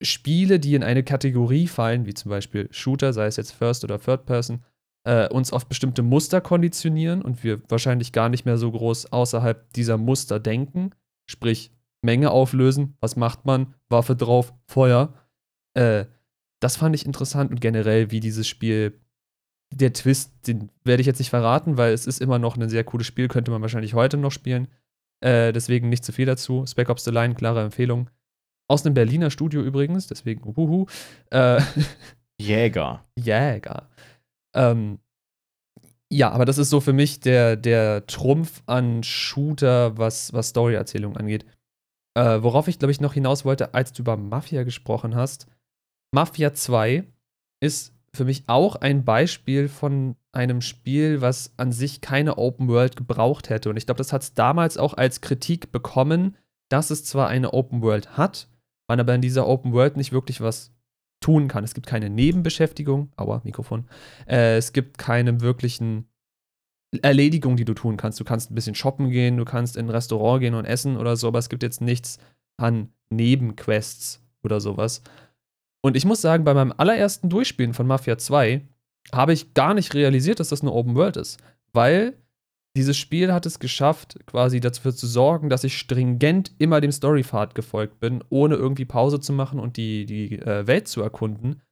Spiele, die in eine Kategorie fallen, wie zum Beispiel Shooter, sei es jetzt First oder Third Person, äh, uns auf bestimmte Muster konditionieren und wir wahrscheinlich gar nicht mehr so groß außerhalb dieser Muster denken. Sprich, Menge auflösen, was macht man? Waffe drauf, Feuer. Äh, das fand ich interessant und generell, wie dieses Spiel, der Twist, den werde ich jetzt nicht verraten, weil es ist immer noch ein sehr cooles Spiel, könnte man wahrscheinlich heute noch spielen. Äh, deswegen nicht zu viel dazu. Spec Ops The Line, klare Empfehlung. Aus einem Berliner Studio übrigens, deswegen uhuhu. Äh, Jäger. Jäger. Ähm, ja, aber das ist so für mich der, der Trumpf an Shooter, was, was Storyerzählung angeht. Äh, worauf ich, glaube ich, noch hinaus wollte, als du über Mafia gesprochen hast. Mafia 2 ist für mich auch ein Beispiel von einem Spiel, was an sich keine Open World gebraucht hätte. Und ich glaube, das hat es damals auch als Kritik bekommen, dass es zwar eine Open World hat, man aber in dieser Open World nicht wirklich was tun kann. Es gibt keine Nebenbeschäftigung, aua, Mikrofon. Äh, es gibt keine wirklichen Erledigungen, die du tun kannst. Du kannst ein bisschen shoppen gehen, du kannst in ein Restaurant gehen und essen oder so, aber es gibt jetzt nichts an Nebenquests oder sowas. Und ich muss sagen, bei meinem allerersten Durchspielen von Mafia 2 habe ich gar nicht realisiert, dass das eine Open World ist. Weil dieses Spiel hat es geschafft, quasi dafür zu sorgen, dass ich stringent immer dem Storypfad gefolgt bin, ohne irgendwie Pause zu machen und die, die äh, Welt zu erkunden,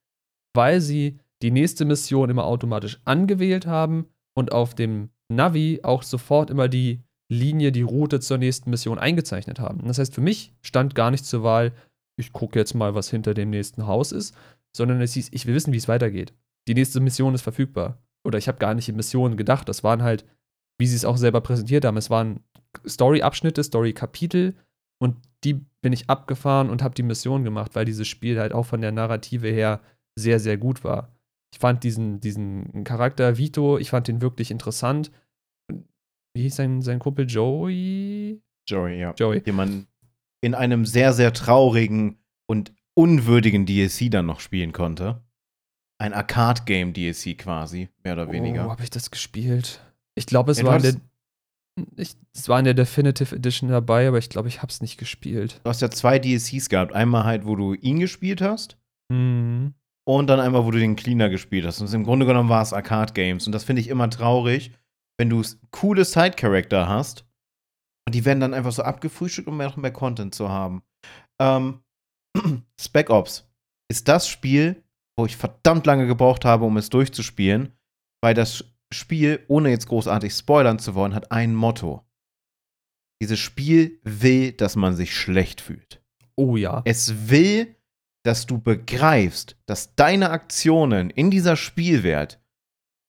weil sie die nächste Mission immer automatisch angewählt haben und auf dem Navi auch sofort immer die Linie, die Route zur nächsten Mission eingezeichnet haben. Das heißt, für mich stand gar nicht zur Wahl, ich gucke jetzt mal, was hinter dem nächsten Haus ist, sondern es hieß, ich will wissen, wie es weitergeht. Die nächste Mission ist verfügbar. Oder ich habe gar nicht in Missionen gedacht. Das waren halt, wie sie es auch selber präsentiert haben, es waren Story-Abschnitte, Story-Kapitel und die bin ich abgefahren und habe die Mission gemacht, weil dieses Spiel halt auch von der Narrative her sehr, sehr gut war. Ich fand diesen, diesen Charakter Vito, ich fand den wirklich interessant. Wie hieß sein, sein Kumpel Joey? Joey, ja. Joey. Den man in einem sehr, sehr traurigen und unwürdigen DLC dann noch spielen konnte. Ein Arcade-Game-DLC quasi, mehr oder weniger. Oh, habe ich das gespielt? Ich glaube, es Ja, du war in der. hattest- Ich, es war in der Definitive Edition dabei, aber ich glaube, ich habe es nicht gespielt. Du hast ja zwei DLCs gehabt. Einmal halt, wo du ihn gespielt hast. Mhm. Und dann einmal, wo du den Cleaner gespielt hast. Und im Grunde genommen war es Arcade-Games. Und das finde ich immer traurig, wenn du coole Side-Character hast. Und die werden dann einfach so abgefrühstückt, um noch mehr Content zu haben. Ähm, Spec Ops ist das Spiel, wo ich verdammt lange gebraucht habe, um es durchzuspielen. Weil das Spiel, ohne jetzt großartig spoilern zu wollen, hat ein Motto. Dieses Spiel will, dass man sich schlecht fühlt. Oh ja. Es will, dass du begreifst, dass deine Aktionen in dieser Spielwelt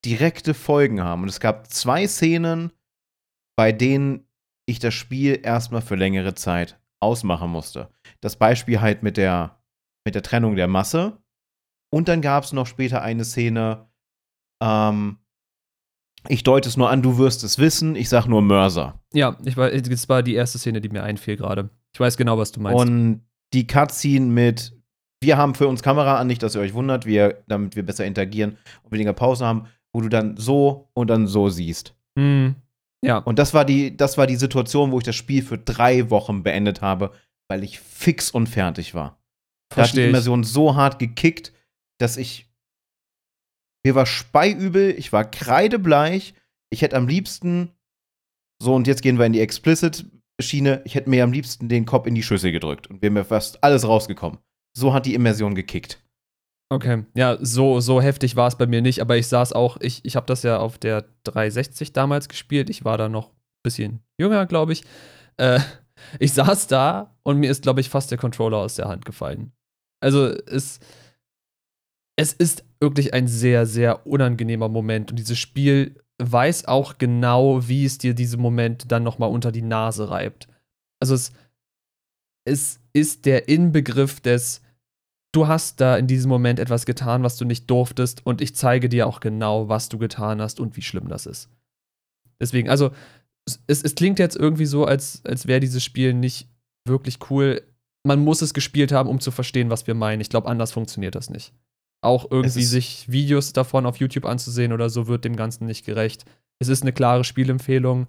direkte Folgen haben. Und es gab zwei Szenen, bei denen ich das Spiel erstmal für längere Zeit ausmachen musste. Das Beispiel halt mit der, mit der Trennung der Masse. Und dann gab es noch später eine Szene, ähm, ich deute es nur an, du wirst es wissen, ich sag nur Mörser. Ja, ich war, das war die erste Szene, die mir einfiel gerade. Ich weiß genau, was du meinst. Und die Cutscene mit, wir haben für uns Kamera an, nicht, dass ihr euch wundert, wir, damit wir besser interagieren und weniger Pause haben, wo du dann so und dann so siehst. Hm. Ja. Und das war die, das war die Situation, wo ich das Spiel für drei Wochen beendet habe, weil ich fix und fertig war. Da hat die. Immersion so hart gekickt, dass ich. Mir war speiübel, ich war kreidebleich. Ich hätte am liebsten. So, und jetzt gehen wir in die Explicit-Schiene. Ich hätte mir am liebsten den Kopf in die Schüssel gedrückt und wäre mir fast alles rausgekommen. So hat die Immersion gekickt. Okay, ja, so, so heftig war es bei mir nicht, aber ich saß auch, ich, ich habe das ja auf der 360 damals gespielt. Ich war da noch ein bisschen jünger, glaube ich. Äh, ich saß da und mir ist, glaube ich, fast der Controller aus der Hand gefallen. Also es, es ist wirklich ein sehr, sehr unangenehmer Moment und dieses Spiel weiß auch genau, wie es dir diese Momente dann nochmal unter die Nase reibt. Also es, es ist der Inbegriff des du hast da in diesem Moment etwas getan, was du nicht durftest, und ich zeige dir auch genau, was du getan hast und wie schlimm das ist. Deswegen, also, es, es klingt jetzt irgendwie so, als, als wäre dieses Spiel nicht wirklich cool. Man muss es gespielt haben, um zu verstehen, was wir meinen. Ich glaube, anders funktioniert das nicht. Auch irgendwie sich Videos davon auf YouTube anzusehen oder so wird dem Ganzen nicht gerecht. Es ist eine klare Spielempfehlung.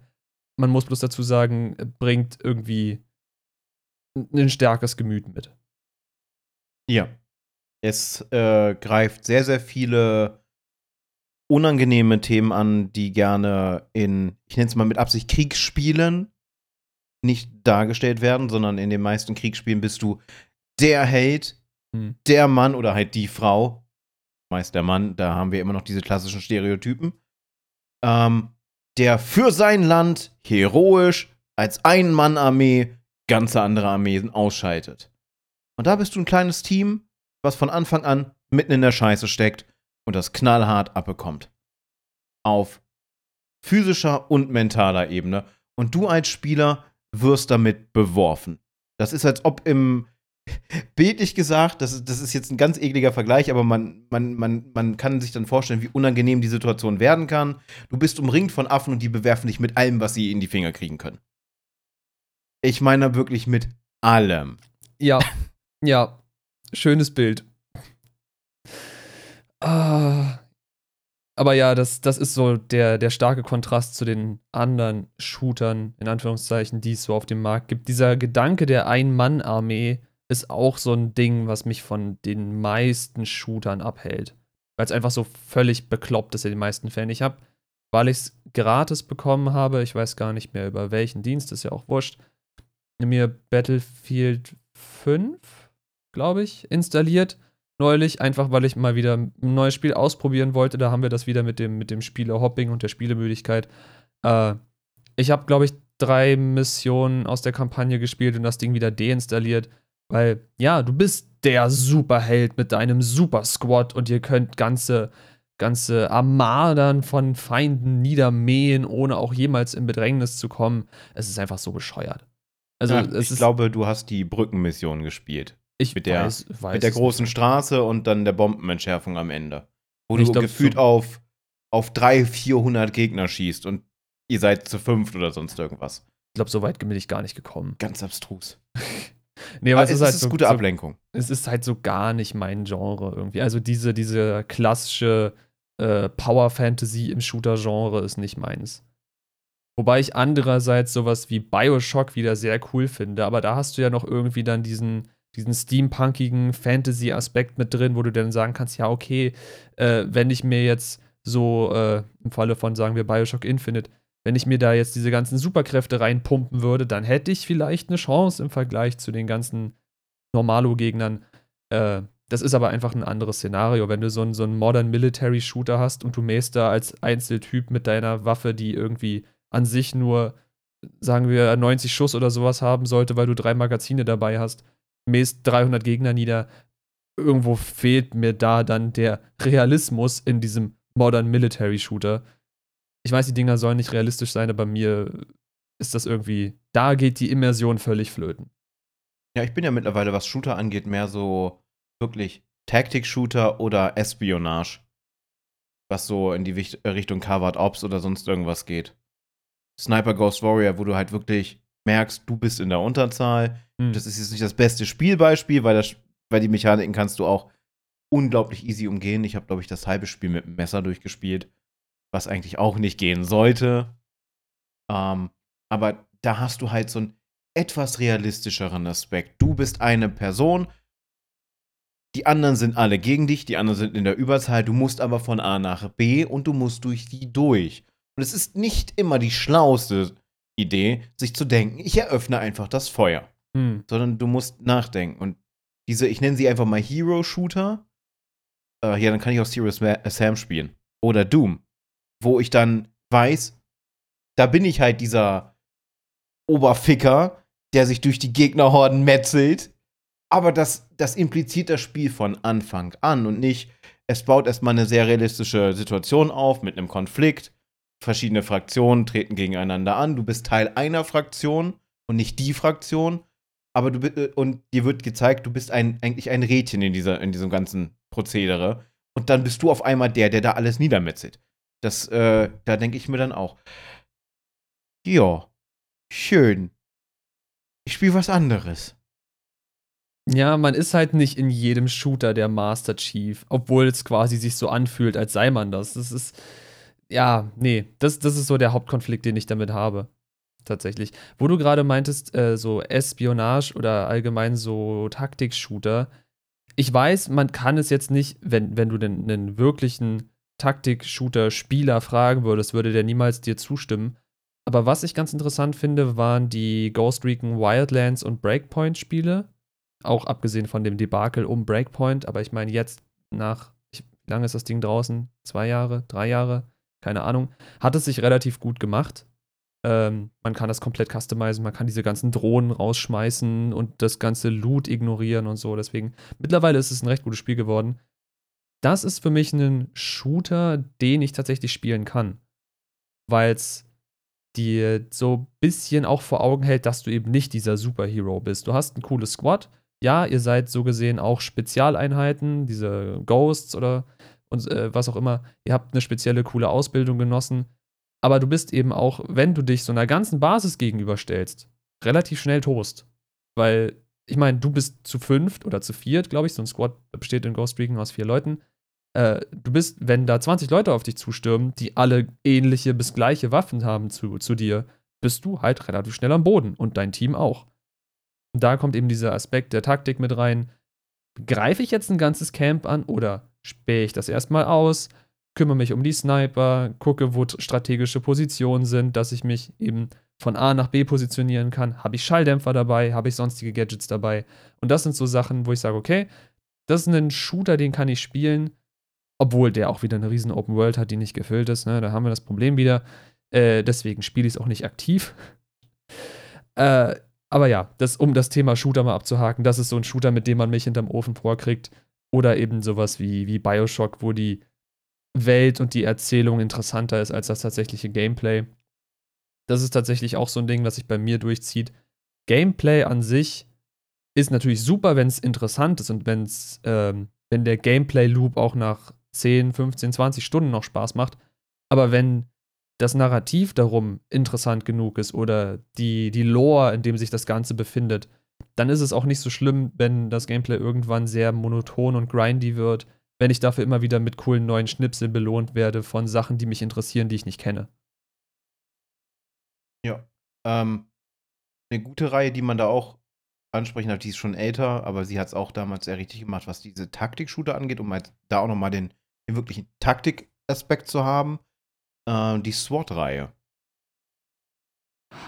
Man muss bloß dazu sagen, bringt irgendwie ein starkes Gemüt mit. Ja. Es äh, greift sehr, sehr viele unangenehme Themen an, die gerne in, ich nenne es mal mit Absicht, Kriegsspielen nicht dargestellt werden, sondern in den meisten Kriegsspielen bist du der Held, Hm. der Mann oder halt die Frau. Meist der Mann, da haben wir immer noch diese klassischen Stereotypen. Ähm, der für sein Land heroisch als Ein-Mann-Armee ganze andere Armeen ausschaltet. Und da bist du ein kleines Team, was von Anfang an mitten in der Scheiße steckt und das knallhart abbekommt. Auf physischer und mentaler Ebene. Und du als Spieler wirst damit beworfen. Das ist, als ob im, bildlich gesagt, das ist, das ist jetzt ein ganz ekliger Vergleich, aber man, man, man, man kann sich dann vorstellen, wie unangenehm die Situation werden kann. Du bist umringt von Affen und die bewerfen dich mit allem, was sie in die Finger kriegen können. Ich meine wirklich mit allem. Ja, ja, schönes Bild. Ah, aber ja, das, das ist so der, der starke Kontrast zu den anderen Shootern, in Anführungszeichen, die es so auf dem Markt gibt. Dieser Gedanke der Ein-Mann-Armee ist auch so ein Ding, was mich von den meisten Shootern abhält. Weil es einfach so völlig bekloppt ist in den meisten Fällen. Ich habe, weil ich es gratis bekommen habe, ich weiß gar nicht mehr über welchen Dienst, ist ja auch wurscht, mir Battlefield 5, glaube ich, installiert. Neulich, einfach weil ich mal wieder ein neues Spiel ausprobieren wollte. Da haben wir das wieder mit dem, mit dem Spieler-Hopping und der Spielemüdigkeit. Äh, ich habe, glaube ich, drei Missionen aus der Kampagne gespielt und das Ding wieder deinstalliert. Weil, ja, du bist der Superheld mit deinem Super-Squad und ihr könnt ganze, ganze Armadern von Feinden niedermähen, ohne auch jemals in Bedrängnis zu kommen. Es ist einfach so bescheuert. Also, ja, ich glaube, du hast die Brückenmission gespielt. Ich mit der, weiß, weiß mit der großen nicht. Straße und dann der Bombenentschärfung am Ende. Wo ich du glaub, gefühlt so auf, auf 300, 400 Gegner schießt und ihr seid zu fünft oder sonst irgendwas. Ich glaube, so weit bin ich gar nicht gekommen. Ganz abstrus. nee, aber, aber es ist halt ist so, gute Ablenkung. So, es ist halt so gar nicht mein Genre irgendwie. Also diese, diese klassische äh, Power Fantasy im Shooter-Genre ist nicht meins. Wobei ich andererseits sowas wie Bioshock wieder sehr cool finde, aber da hast du ja noch irgendwie dann diesen, diesen steampunkigen Fantasy-Aspekt mit drin, wo du dann sagen kannst, ja, okay, äh, wenn ich mir jetzt so äh, im Falle von, sagen wir, Bioshock Infinite, wenn ich mir da jetzt diese ganzen Superkräfte reinpumpen würde, dann hätte ich vielleicht eine Chance im Vergleich zu den ganzen Normalo-Gegnern. Äh, das ist aber einfach ein anderes Szenario. Wenn du so einen, so einen Modern Military Shooter hast und du mähst da als Einzeltyp mit deiner Waffe, die irgendwie an sich nur, sagen wir, 90 Schuss oder sowas haben sollte, weil du drei Magazine dabei hast, mäßt 300 Gegner nieder. Irgendwo fehlt mir da dann der Realismus in diesem Modern Military Shooter. Ich weiß, die Dinger sollen nicht realistisch sein, aber mir ist das irgendwie, da geht die Immersion völlig flöten. Ja, ich bin ja mittlerweile, was Shooter angeht, mehr so wirklich Tactic-Shooter oder Espionage. Was so in die Richtung Covered Ops oder sonst irgendwas geht. Sniper Ghost Warrior, wo du halt wirklich merkst, du bist in der Unterzahl. Hm. Das ist jetzt nicht das beste Spielbeispiel, weil, das, weil die Mechaniken kannst du auch unglaublich easy umgehen. Ich habe, glaube ich, das halbe Spiel mit dem Messer durchgespielt, was eigentlich auch nicht gehen sollte. Ähm, aber da hast du halt so einen etwas realistischeren Aspekt. Du bist eine Person, die anderen sind alle gegen dich, die anderen sind in der Überzahl, du musst aber von A nach B und du musst durch die durch. Und es ist nicht immer die schlauste Idee, sich zu denken, ich eröffne einfach das Feuer. Hm. Sondern du musst nachdenken. Und diese, ich nenne sie einfach mal Hero-Shooter. Äh, ja, dann kann ich auch Serious Sam spielen. Oder Doom. Wo ich dann weiß, da bin ich halt dieser Oberficker, der sich durch die Gegnerhorden metzelt. Aber das, das impliziert das Spiel von Anfang an und nicht, es baut erstmal eine sehr realistische Situation auf mit einem Konflikt verschiedene Fraktionen treten gegeneinander an. Du bist Teil einer Fraktion und nicht die Fraktion. Aber du äh, und dir wird gezeigt, du bist ein, eigentlich ein Rädchen in, dieser, in diesem ganzen Prozedere. Und dann bist du auf einmal der, der da alles niedermetzelt. Das, äh, da denke ich mir dann auch. Ja, schön. Ich spiele was anderes. Ja, man ist halt nicht in jedem Shooter der Master Chief, obwohl es quasi sich so anfühlt, als sei man das. Das ist ja, nee, das, das ist so der Hauptkonflikt, den ich damit habe. Tatsächlich. Wo du gerade meintest, äh, so Espionage oder allgemein so Taktik-Shooter. Ich weiß, man kann es jetzt nicht, wenn, wenn du den, einen wirklichen Taktik-Shooter-Spieler fragen würdest, würde der niemals dir zustimmen. Aber was ich ganz interessant finde, waren die Ghost Recon Wildlands und Breakpoint-Spiele. Auch abgesehen von dem Debakel um Breakpoint. Aber ich meine, jetzt nach, wie lange ist das Ding draußen? Zwei Jahre? Drei Jahre? Keine Ahnung, hat es sich relativ gut gemacht. Ähm, man kann das komplett customizen, man kann diese ganzen Drohnen rausschmeißen und das ganze Loot ignorieren und so. Deswegen, mittlerweile ist es ein recht gutes Spiel geworden. Das ist für mich ein Shooter, den ich tatsächlich spielen kann. Weil es dir so ein bisschen auch vor Augen hält, dass du eben nicht dieser Superhero bist. Du hast ein cooles Squad. Ja, ihr seid so gesehen auch Spezialeinheiten, diese Ghosts oder und äh, was auch immer. Ihr habt eine spezielle, coole Ausbildung genossen. Aber du bist eben auch, wenn du dich so einer ganzen Basis gegenüberstellst, relativ schnell Toast. Weil, ich meine, du bist zu fünft oder zu viert, glaube ich. So ein Squad besteht in Ghost Recon aus vier Leuten. Äh, du bist, wenn da 20 Leute auf dich zustürmen, die alle ähnliche bis gleiche Waffen haben zu, zu dir, bist du halt relativ schnell am Boden und dein Team auch. Und da kommt eben dieser Aspekt der Taktik mit rein. Greife ich jetzt ein ganzes Camp an oder spähe ich das erstmal aus, kümmere mich um die Sniper, gucke, wo strategische Positionen sind, dass ich mich eben von A nach B positionieren kann. Habe ich Schalldämpfer dabei? Habe ich sonstige Gadgets dabei? Und das sind so Sachen, wo ich sage, okay, das ist ein Shooter, den kann ich spielen, obwohl der auch wieder eine riesen Open World hat, die nicht gefüllt ist. Ne? Da haben wir das Problem wieder. Äh, deswegen spiele ich es auch nicht aktiv. äh, aber ja, das, um das Thema Shooter mal abzuhaken, das ist so ein Shooter, mit dem man mich hinterm Ofen vorkriegt. Oder eben sowas wie, wie Bioshock, wo die Welt und die Erzählung interessanter ist als das tatsächliche Gameplay. Das ist tatsächlich auch so ein Ding, was sich bei mir durchzieht. Gameplay an sich ist natürlich super, wenn es interessant ist und wenn's, ähm, wenn der Gameplay-Loop auch nach 10, 15, 20 Stunden noch Spaß macht. Aber wenn das Narrativ darum interessant genug ist oder die, die Lore, in dem sich das Ganze befindet, dann ist es auch nicht so schlimm, wenn das Gameplay irgendwann sehr monoton und grindy wird, wenn ich dafür immer wieder mit coolen neuen Schnipseln belohnt werde von Sachen, die mich interessieren, die ich nicht kenne. Ja. Ähm, eine gute Reihe, die man da auch ansprechen darf, die ist schon älter, aber sie hat es auch damals sehr richtig gemacht, was diese Taktik-Shooter angeht, um halt da auch nochmal den, den wirklichen Taktik-Aspekt zu haben. Äh, die SWAT-Reihe.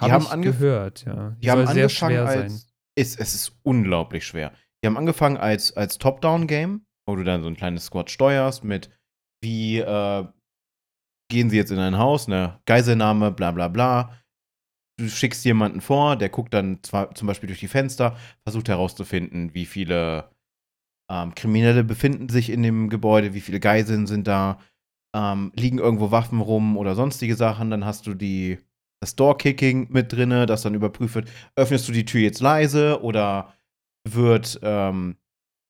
Hab die haben angehört, ja. Die, die haben sehr schwer als, sein. Ist, es ist unglaublich schwer. Die haben angefangen als, als Top-Down-Game, wo du dann so ein kleines Squad steuerst mit wie äh, gehen sie jetzt in ein Haus, ne, Geiselnahme, bla bla bla du schickst jemanden vor, der guckt dann zwar zum Beispiel durch die Fenster, versucht herauszufinden, wie viele ähm, Kriminelle befinden sich in dem Gebäude, wie viele Geiseln sind da, ähm, liegen irgendwo Waffen rum oder sonstige Sachen. Dann hast du die, das Door-Kicking mit drinne, das dann überprüft wird, öffnest du die Tür jetzt leise oder wird ähm,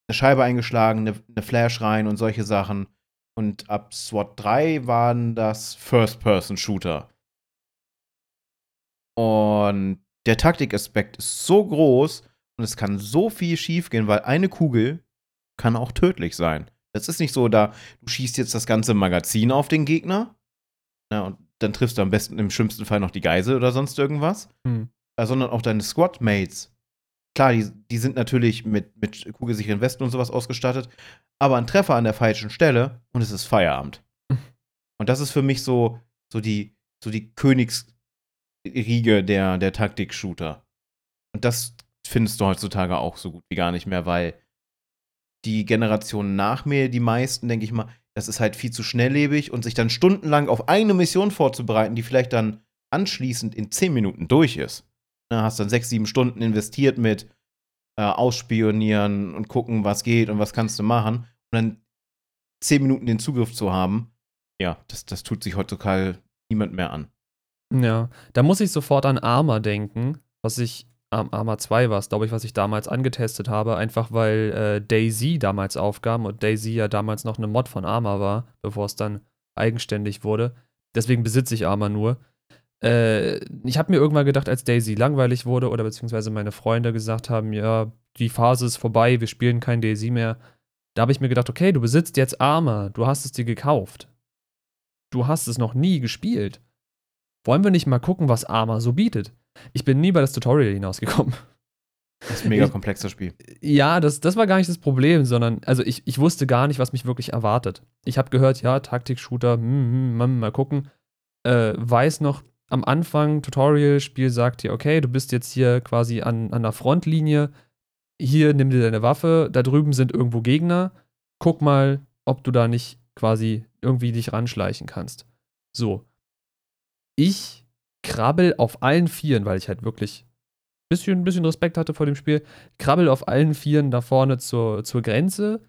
eine Scheibe eingeschlagen, eine, eine Flash rein und solche Sachen. Und ab SWAT 3 waren das First-Person-Shooter. Und der Taktikaspekt ist so groß und es kann so viel schiefgehen, weil eine Kugel kann auch tödlich sein. Das ist nicht so, da du schießt jetzt das ganze Magazin auf den Gegner na, und dann triffst du am besten im schlimmsten Fall noch die Geisel oder sonst irgendwas, hm. Äh, sondern auch deine Squad-Mates. Klar, die, die sind natürlich mit, mit kugelsicheren Westen und sowas ausgestattet, aber ein Treffer an der falschen Stelle und es ist Feierabend. und das ist für mich so, so die, so die Königs, Riege der, der Taktik-Shooter. Und das findest du heutzutage auch so gut wie gar nicht mehr, weil die Generation nach mir, die meisten, denke ich mal, das ist halt viel zu schnelllebig und sich dann stundenlang auf eine Mission vorzubereiten, die vielleicht dann anschließend in zehn Minuten durch ist. Da hast dann sechs, sieben Stunden investiert mit äh, Ausspionieren und gucken, was geht und was kannst du machen. Und dann zehn Minuten den Zugriff zu haben, ja, das, das tut sich heutzutage niemand mehr an. Ja, da muss ich sofort an Arma denken, was ich, Arma 2 war es, glaube ich, was ich damals angetestet habe, einfach weil äh, Daisy damals aufkam und Daisy ja damals noch eine Mod von Arma war, bevor es dann eigenständig wurde. Deswegen besitze ich Arma nur. Äh, ich habe mir irgendwann gedacht, als Daisy langweilig wurde oder beziehungsweise meine Freunde gesagt haben, ja, die Phase ist vorbei, wir spielen kein Daisy mehr. Da habe ich mir gedacht, okay, du besitzt jetzt Arma, du hast es dir gekauft. Du hast es noch nie gespielt wollen wir nicht mal gucken, was Arma so bietet? Ich bin nie bei das Tutorial hinausgekommen. Das ist ein mega komplexes Spiel. Ja, das, das war gar nicht das Problem, sondern, also ich, ich wusste gar nicht, was mich wirklich erwartet. Ich habe gehört, ja, Taktik-Shooter, hm, hm, hm, mal gucken. Äh, weiß noch, am Anfang, Tutorial-Spiel sagt dir, okay, du bist jetzt hier quasi an, an der Frontlinie. Hier nimm dir deine Waffe, da drüben sind irgendwo Gegner. Guck mal, ob du da nicht quasi irgendwie dich ranschleichen kannst. So ich krabbel auf allen Vieren, weil ich halt wirklich ein bisschen, bisschen Respekt hatte vor dem Spiel, krabbel auf allen Vieren da vorne zur, zur Grenze,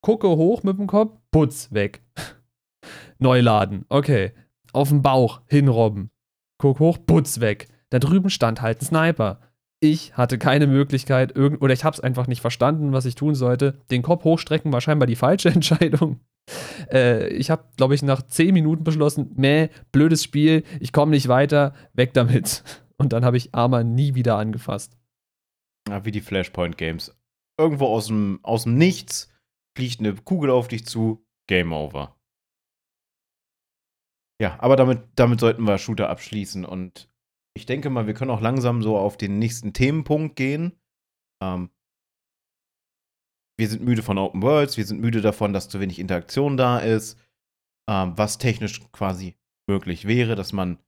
gucke hoch mit dem Kopf, putz, weg. Neuladen, okay. Auf den Bauch, hinrobben. Guck hoch, putz, weg. Da drüben stand halt ein Sniper. Ich hatte keine Möglichkeit, irgend oder ich hab's einfach nicht verstanden, was ich tun sollte. Den Kopf hochstrecken war scheinbar die falsche Entscheidung. Äh, ich habe, glaube ich, nach 10 Minuten beschlossen, meh, blödes Spiel, ich komme nicht weiter, weg damit. Und dann habe ich Arma nie wieder angefasst. Ja, wie die Flashpoint Games. Irgendwo aus dem, aus dem Nichts fliegt eine Kugel auf dich zu, Game Over. Ja, aber damit, damit sollten wir Shooter abschließen und ich denke mal, wir können auch langsam so auf den nächsten Themenpunkt gehen. Ähm, wir sind müde von Open Worlds, wir sind müde davon, dass zu wenig Interaktion da ist, ähm, was technisch quasi möglich wäre, dass man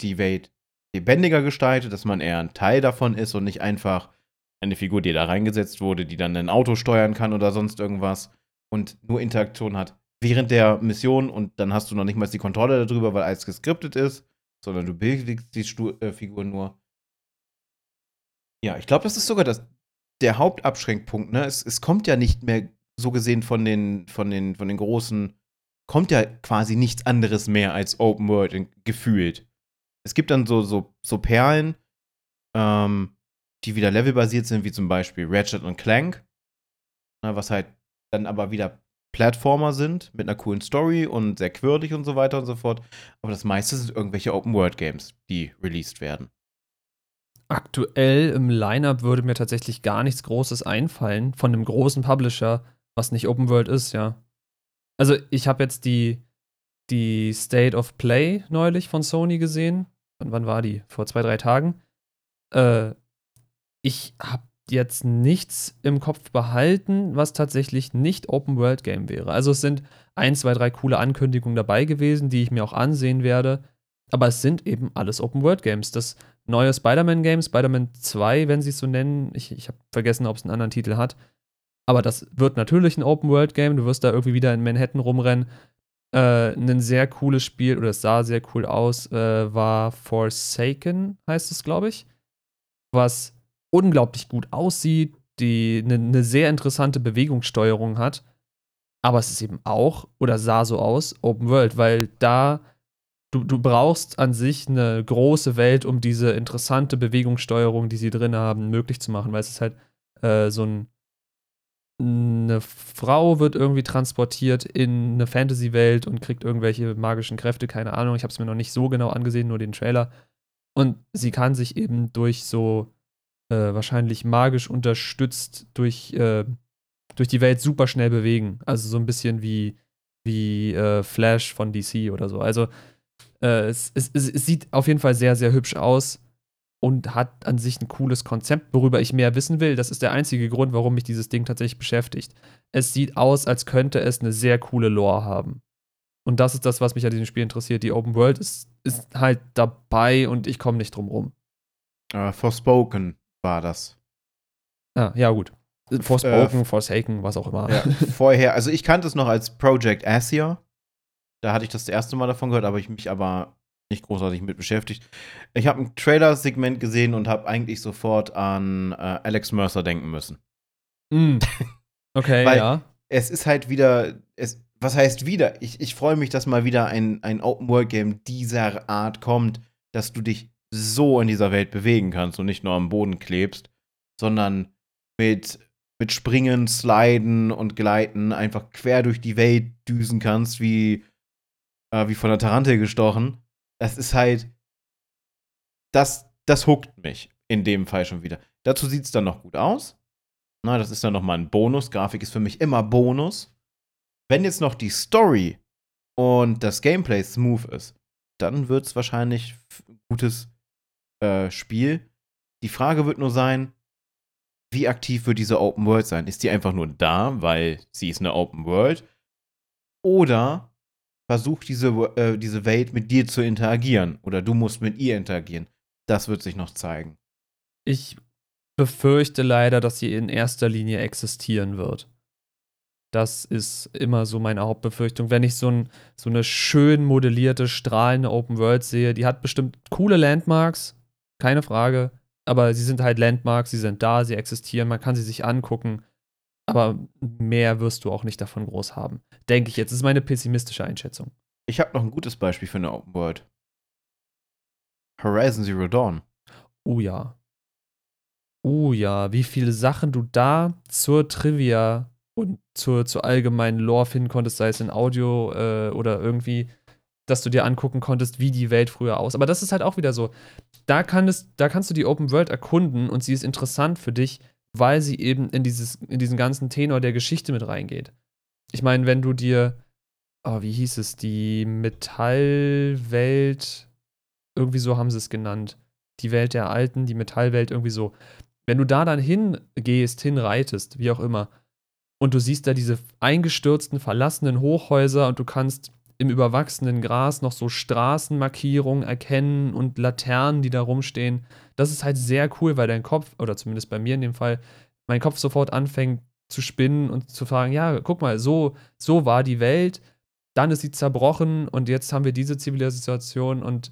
die Welt lebendiger gestaltet, dass man eher ein Teil davon ist und nicht einfach eine Figur, die da reingesetzt wurde, die dann ein Auto steuern kann oder sonst irgendwas und nur Interaktion hat während der Mission und dann hast du noch nicht mal die Kontrolle darüber, weil alles geskriptet ist, sondern du bewegst die Stu äh, Figur nur. Ja, ich glaube, das ist sogar das, der Hauptabschränkpunkt. Ne? Es, es kommt ja nicht mehr so gesehen von den, von den, von den großen, kommt ja quasi nichts anderes mehr als Open World gefühlt. Es gibt dann so, so, so Perlen, ähm, die wieder levelbasiert sind, wie zum Beispiel Ratchet und Clank, ne, was halt dann aber wieder Plattformer sind mit einer coolen Story und sehr quirlig und so weiter und so fort. Aber das meiste sind irgendwelche Open-World-Games, die released werden. Aktuell im Lineup würde mir tatsächlich gar nichts Großes einfallen von einem großen Publisher, was nicht Open World ist, ja. Also ich habe jetzt die, die State of Play neulich von Sony gesehen. Und wann war die? Vor zwei, drei Tagen. Äh, ich habe jetzt nichts im Kopf behalten, was tatsächlich nicht Open World Game wäre. Also es sind ein, zwei, drei coole Ankündigungen dabei gewesen, die ich mir auch ansehen werde. Aber es sind eben alles Open World Games. Das neue Spider-Man Game, Spider-Man 2, wenn sie es so nennen, ich, ich habe vergessen, ob es einen anderen Titel hat. Aber das wird natürlich ein Open World Game. Du wirst da irgendwie wieder in Manhattan rumrennen. Äh, ein sehr cooles Spiel, oder es sah sehr cool aus, äh, war Forsaken, heißt es, glaube ich. Was unglaublich gut aussieht, die eine ne sehr interessante Bewegungssteuerung hat. Aber es ist eben auch, oder sah so aus, Open World, weil da du, du brauchst an sich eine große Welt, um diese interessante Bewegungssteuerung, die sie drin haben, möglich zu machen, weil es ist halt äh, so ein eine Frau wird irgendwie transportiert in eine Fantasy-Welt und kriegt irgendwelche magischen Kräfte, keine Ahnung. Ich habe es mir noch nicht so genau angesehen, nur den Trailer. Und sie kann sich eben durch so äh, wahrscheinlich magisch unterstützt durch, äh, durch die Welt super schnell bewegen. Also so ein bisschen wie, wie äh, Flash von DC oder so. Also äh, es, es, es sieht auf jeden Fall sehr, sehr hübsch aus und hat an sich ein cooles Konzept, worüber ich mehr wissen will. Das ist der einzige Grund, warum mich dieses Ding tatsächlich beschäftigt. Es sieht aus, als könnte es eine sehr coole Lore haben. Und das ist das, was mich an diesem Spiel interessiert. Die Open World ist, ist halt dabei und ich komme nicht drum rum. Uh, Forspoken war das. Ah, ja, gut. Forspoken, äh, Forsaken, was auch immer. Ja, vorher, also ich kannte es noch als Project Asia. Da hatte ich das, das erste Mal davon gehört, aber ich mich aber nicht großartig mit beschäftigt. Ich habe ein Trailer-Segment gesehen und habe eigentlich sofort an äh, Alex Mercer denken müssen. Mm. Okay, Weil ja. Es ist halt wieder, es, was heißt wieder? Ich, ich freue mich, dass mal wieder ein, ein Open-World-Game dieser Art kommt, dass du dich so in dieser Welt bewegen kannst und nicht nur am Boden klebst, sondern mit, mit Springen, Sliden und Gleiten einfach quer durch die Welt düsen kannst, wie, äh, wie von der Tarantel gestochen. Das ist halt. Das, das huckt mich in dem Fall schon wieder. Dazu sieht es dann noch gut aus. Na, das ist dann nochmal ein Bonus. Grafik ist für mich immer Bonus. Wenn jetzt noch die Story und das Gameplay smooth ist, dann wird es wahrscheinlich gutes äh, Spiel. Die Frage wird nur sein, wie aktiv wird diese Open World sein? Ist die einfach nur da, weil sie ist eine Open World? Oder versucht diese, äh, diese Welt mit dir zu interagieren? Oder du musst mit ihr interagieren? Das wird sich noch zeigen. Ich befürchte leider, dass sie in erster Linie existieren wird. Das ist immer so meine Hauptbefürchtung. Wenn ich so, ein, so eine schön modellierte, strahlende Open World sehe, die hat bestimmt coole Landmarks, keine Frage. Aber sie sind halt Landmarks, sie sind da, sie existieren, man kann sie sich angucken. Aber mehr wirst du auch nicht davon groß haben. Denke ich jetzt. Das ist meine pessimistische Einschätzung. Ich habe noch ein gutes Beispiel für eine Open World. Horizon Zero Dawn. Oh ja. Oh ja, wie viele Sachen du da zur Trivia und zur, zur allgemeinen Lore finden konntest, sei es in Audio äh, oder irgendwie dass du dir angucken konntest, wie die Welt früher aus. Aber das ist halt auch wieder so. Da, kann da kannst du die Open World erkunden und sie ist interessant für dich, weil sie eben in, dieses, in diesen ganzen Tenor der Geschichte mit reingeht. Ich meine, wenn du dir, oh, wie hieß es, die Metallwelt, irgendwie so haben sie es genannt. Die Welt der Alten, die Metallwelt, irgendwie so. wenn du da dann hingehst, hinreitest, wie auch immer, und du siehst da diese eingestürzten, verlassenen Hochhäuser und du kannst im überwachsenen Gras noch so Straßenmarkierungen erkennen und Laternen, die da rumstehen. Das ist halt sehr cool, weil dein Kopf, oder zumindest bei mir in dem Fall, mein Kopf sofort anfängt zu spinnen und zu fragen, ja, guck mal, so, so war die Welt, dann ist sie zerbrochen und jetzt haben wir diese Zivilisation und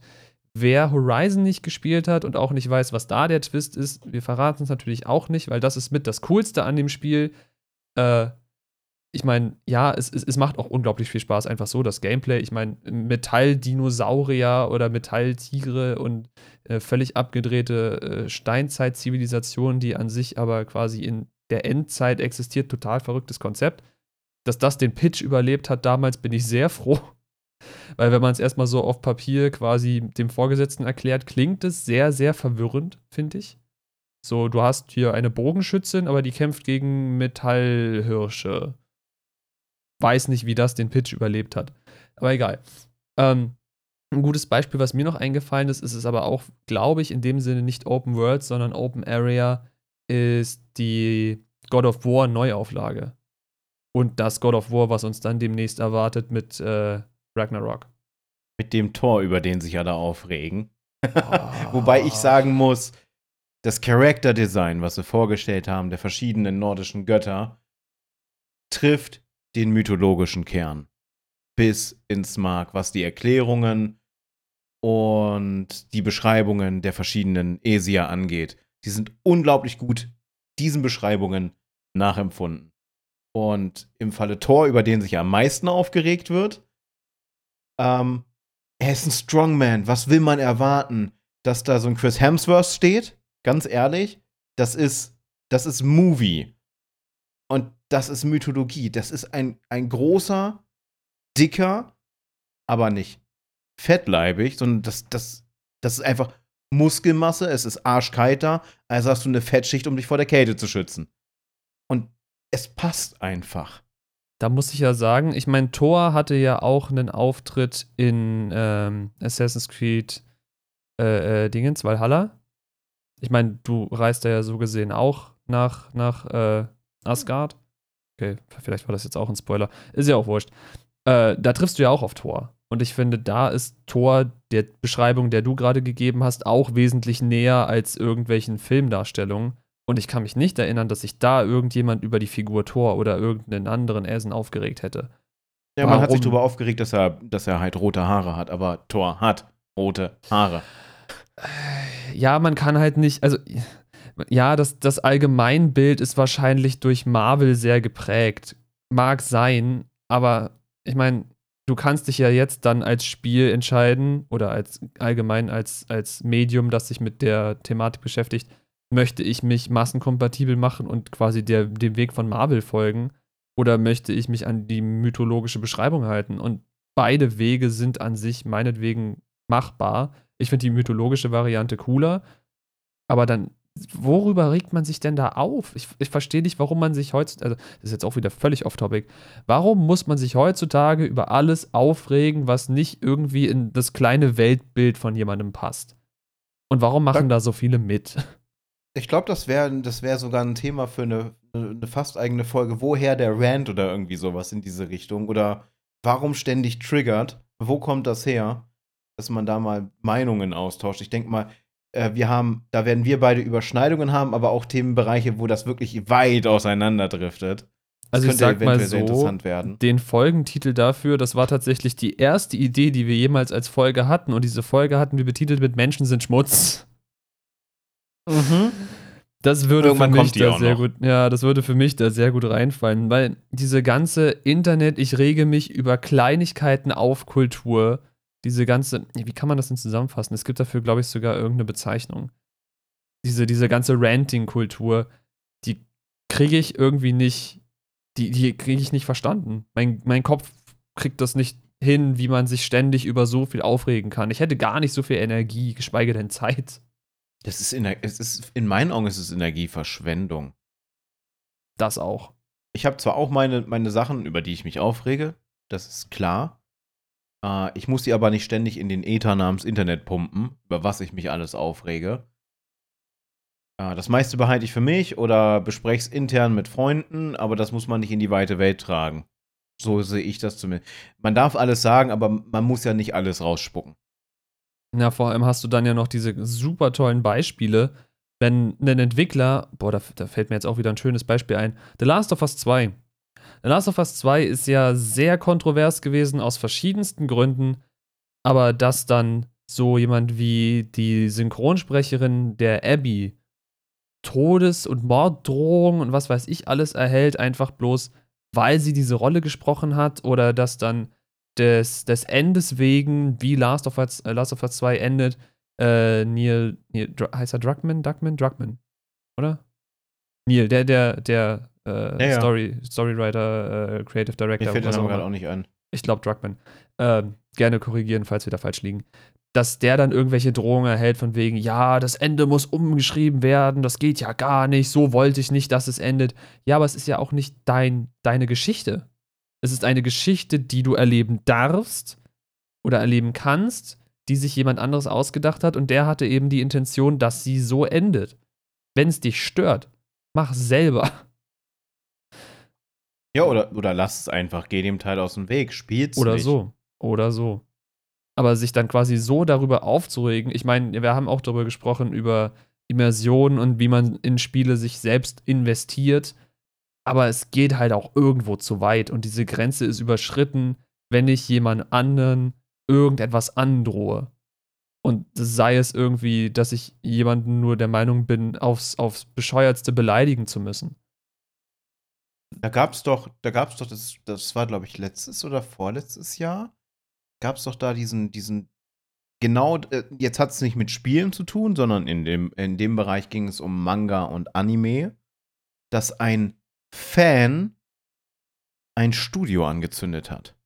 wer Horizon nicht gespielt hat und auch nicht weiß, was da der Twist ist, wir verraten es natürlich auch nicht, weil das ist mit das Coolste an dem Spiel. Äh, ich meine, ja, es, es, es, macht auch unglaublich viel Spaß, einfach so das Gameplay. Ich meine, Metalldinosaurier oder Metalltigre und äh, völlig abgedrehte äh, Steinzeit-Zivilisationen, die an sich aber quasi in der Endzeit existiert, total verrücktes Konzept. Dass das den Pitch überlebt hat damals, bin ich sehr froh. Weil wenn man es erstmal so auf Papier quasi dem Vorgesetzten erklärt, klingt es sehr, sehr verwirrend, finde ich. So, du hast hier eine Bogenschützin, aber die kämpft gegen Metallhirsche weiß nicht, wie das den Pitch überlebt hat. Aber egal. Ähm, ein gutes Beispiel, was mir noch eingefallen ist, ist es aber auch, glaube ich, in dem Sinne nicht Open World, sondern Open Area, ist die God of War Neuauflage. Und das God of War, was uns dann demnächst erwartet mit äh, Ragnarok. Mit dem Tor, über den sich alle aufregen. Oh. Wobei ich sagen muss, das Character Design, was wir vorgestellt haben, der verschiedenen nordischen Götter, trifft den mythologischen Kern bis ins Mark, was die Erklärungen und die Beschreibungen der verschiedenen Esier angeht. Die sind unglaublich gut diesen Beschreibungen nachempfunden. Und im Falle Thor, über den sich am meisten aufgeregt wird, ähm, er ist ein Strongman. Was will man erwarten? Dass da so ein Chris Hemsworth steht? Ganz ehrlich, das ist, das ist Movie. Und das ist Mythologie. Das ist ein, ein großer, dicker, aber nicht fettleibig, sondern das, das, das ist einfach Muskelmasse, es ist arschkalt da, also hast du eine Fettschicht, um dich vor der Kälte zu schützen. Und es passt einfach. Da muss ich ja sagen, ich meine, Thor hatte ja auch einen Auftritt in ähm, Assassin's Creed äh, äh, Dingens, Valhalla. Ich meine, du reist da ja so gesehen auch nach, nach äh, Asgard. Okay, vielleicht war das jetzt auch ein Spoiler. Ist ja auch wurscht. Äh, da triffst du ja auch auf Thor. Und ich finde, da ist Thor der Beschreibung, der du gerade gegeben hast, auch wesentlich näher als irgendwelchen Filmdarstellungen. Und ich kann mich nicht erinnern, dass sich da irgendjemand über die Figur Thor oder irgendeinen anderen Essen aufgeregt hätte. Ja, man hat sich darüber aufgeregt, dass er, dass er halt rote Haare hat, aber Thor hat rote Haare. Ja, man kann halt nicht, also ja, das, das Allgemeinbild ist wahrscheinlich durch Marvel sehr geprägt. Mag sein, aber ich meine, du kannst dich ja jetzt dann als Spiel entscheiden oder als allgemein als, als Medium, das sich mit der Thematik beschäftigt, möchte ich mich massenkompatibel machen und quasi der, dem Weg von Marvel folgen oder möchte ich mich an die mythologische Beschreibung halten? Und beide Wege sind an sich meinetwegen machbar. Ich finde die mythologische Variante cooler, aber dann worüber regt man sich denn da auf? Ich, ich verstehe nicht, warum man sich heutzutage, also das ist jetzt auch wieder völlig off-topic, warum muss man sich heutzutage über alles aufregen, was nicht irgendwie in das kleine Weltbild von jemandem passt? Und warum machen da, da so viele mit? Ich glaube, das wäre das wär sogar ein Thema für eine, eine fast eigene Folge. Woher der Rant oder irgendwie sowas in diese Richtung? Oder warum ständig triggert? Wo kommt das her? Dass man da mal Meinungen austauscht. Ich denke mal, äh, wir haben, da werden wir beide Überschneidungen haben, aber auch Themenbereiche, wo das wirklich weit auseinanderdriftet. Das also ich sag mal so, den Folgentitel dafür, das war tatsächlich die erste Idee, die wir jemals als Folge hatten. Und diese Folge hatten wir betitelt mit Menschen sind Schmutz. Mhm. Das würde Irgendwann für mich da sehr noch. gut, ja, das würde für mich da sehr gut reinfallen, weil diese ganze Internet, ich rege mich über Kleinigkeiten auf Kultur, diese ganze, wie kann man das denn zusammenfassen? Es gibt dafür, glaube ich, sogar irgendeine Bezeichnung. Diese, diese ganze Ranting-Kultur, die kriege ich irgendwie nicht, die, die kriege ich nicht verstanden. Mein, mein Kopf kriegt das nicht hin, wie man sich ständig über so viel aufregen kann. Ich hätte gar nicht so viel Energie, geschweige denn Zeit. Das ist, es ist in meinen Augen ist es Energieverschwendung. Das auch. Ich habe zwar auch meine, meine Sachen, über die ich mich aufrege, das ist klar. Äh, ich muss sie aber nicht ständig in den Ether namens Internet pumpen, über was ich mich alles aufrege. äh, das meiste behalte ich für mich oder bespreche es intern mit Freunden, aber das muss man nicht in die weite Welt tragen. So sehe ich das zumindest. Man darf alles sagen, aber man muss ja nicht alles rausspucken. Na, vor allem hast du dann ja noch diese super tollen Beispiele, wenn ein Entwickler, boah, da, da, fällt mir jetzt auch wieder ein schönes Beispiel ein, The Last of Us 2. Last of Us 2 ist ja sehr kontrovers gewesen aus verschiedensten Gründen, aber dass dann so jemand wie die Synchronsprecherin der Abby Todes- und Morddrohungen und was weiß ich alles erhält, einfach bloß, weil sie diese Rolle gesprochen hat oder dass dann des, des Endes wegen, wie Last of Us, äh, Last of Us 2 endet, äh, Neil, Neil heißt er Druckmann? Druckmann? Druckmann, oder? Neil, der, der, der äh, ja, ja. Story, Storywriter, äh, Creative Director. Mir fällt der Name gerade auch nicht an. Ich glaube Druckmann. Ähm, gerne korrigieren, falls wir da falsch liegen. Dass der dann irgendwelche Drohungen erhält von wegen, ja, das Ende muss umgeschrieben werden, das geht ja gar nicht, so wollte ich nicht, dass es endet. Ja, aber es ist ja auch nicht dein, deine Geschichte. Es ist eine Geschichte, die du erleben darfst oder erleben kannst, die sich jemand anderes ausgedacht hat und der hatte eben die Intention, dass sie so endet. Wenn es dich stört, mach selber. Ja, oder, oder lass es einfach, geh dem Teil aus dem Weg, spiel's Oder nicht. so. Oder so. Aber sich dann quasi so darüber aufzuregen, ich meine, wir haben auch darüber gesprochen, über Immersion und wie man in Spiele sich selbst investiert. Aber es geht halt auch irgendwo zu weit und diese Grenze ist überschritten, wenn ich jemand anderen irgendetwas androhe. Und sei es irgendwie, dass ich jemanden nur der Meinung bin, aufs, aufs bescheuertste beleidigen zu müssen. Da gab es doch, da gab es doch, das, das war, glaube ich, letztes oder vorletztes Jahr, gab es doch da diesen, diesen, genau, äh, jetzt hat es nicht mit Spielen zu tun, sondern in dem, in dem Bereich ging es um Manga und Anime, dass ein Fan ein Studio angezündet hat.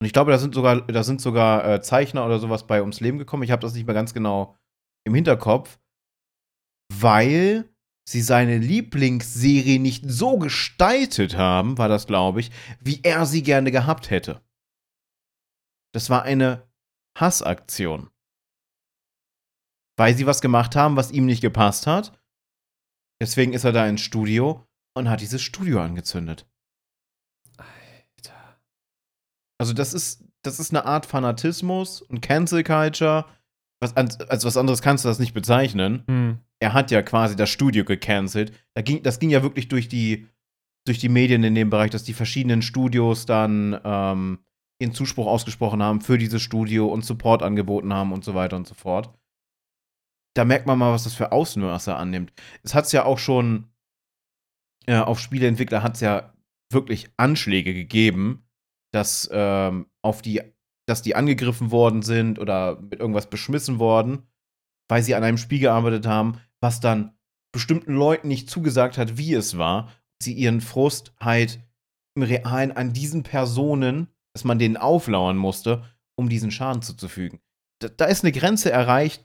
Und ich glaube, da sind sogar, da sind sogar äh, Zeichner oder sowas bei ums Leben gekommen. Ich habe das nicht mehr ganz genau im Hinterkopf, weil sie seine Lieblingsserie nicht so gestaltet haben, war das, glaube ich, wie er sie gerne gehabt hätte. Das war eine Hassaktion. Weil sie was gemacht haben, was ihm nicht gepasst hat. Deswegen ist er da ins Studio und hat dieses Studio angezündet. Also das ist, das ist eine Art Fanatismus und Cancel Culture. Was, als was anderes kannst du das nicht bezeichnen. Hm. Er hat ja quasi das Studio gecancelt. Da ging, das ging ja wirklich durch die, durch die Medien in dem Bereich, dass die verschiedenen Studios dann ähm, ihren Zuspruch ausgesprochen haben für dieses Studio und Support angeboten haben und so weiter und so fort. Da merkt man mal, was das für Ausmaße annimmt. Es hat es ja auch schon äh, auf Spieleentwickler hat es ja wirklich Anschläge gegeben, dass ähm, auf die, dass die angegriffen worden sind oder mit irgendwas beschmissen worden, weil sie an einem Spiel gearbeitet haben, was dann bestimmten Leuten nicht zugesagt hat, wie es war, sie ihren Frust halt im Realen an diesen Personen, dass man denen auflauern musste, um diesen Schaden zuzufügen. Da, da ist eine Grenze erreicht.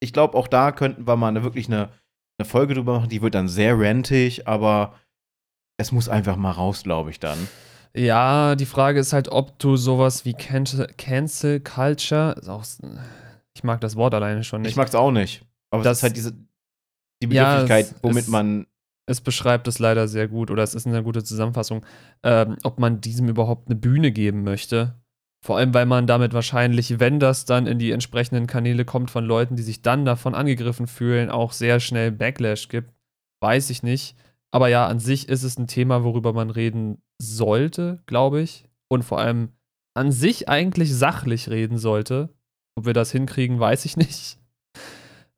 Ich glaube, auch da könnten wir mal eine, wirklich eine, eine Folge drüber machen. Die wird dann sehr rentig, aber es muss einfach mal raus, glaube ich, dann. Ja, die Frage ist halt, ob du sowas wie Cancel, Cancel Culture, auch, ich mag das Wort alleine schon nicht. Ich mag es auch nicht. Aber das ist halt diese die Begrifflichkeit, ja, es, womit es, man. Es beschreibt es leider sehr gut oder es ist eine gute Zusammenfassung, ähm, ob man diesem überhaupt eine Bühne geben möchte. Vor allem, weil man damit wahrscheinlich, wenn das dann in die entsprechenden Kanäle kommt von Leuten, die sich dann davon angegriffen fühlen, auch sehr schnell Backlash gibt. Weiß ich nicht. Aber ja, an sich ist es ein Thema, worüber man reden sollte, glaube ich. Und vor allem an sich eigentlich sachlich reden sollte. Ob wir das hinkriegen, weiß ich nicht.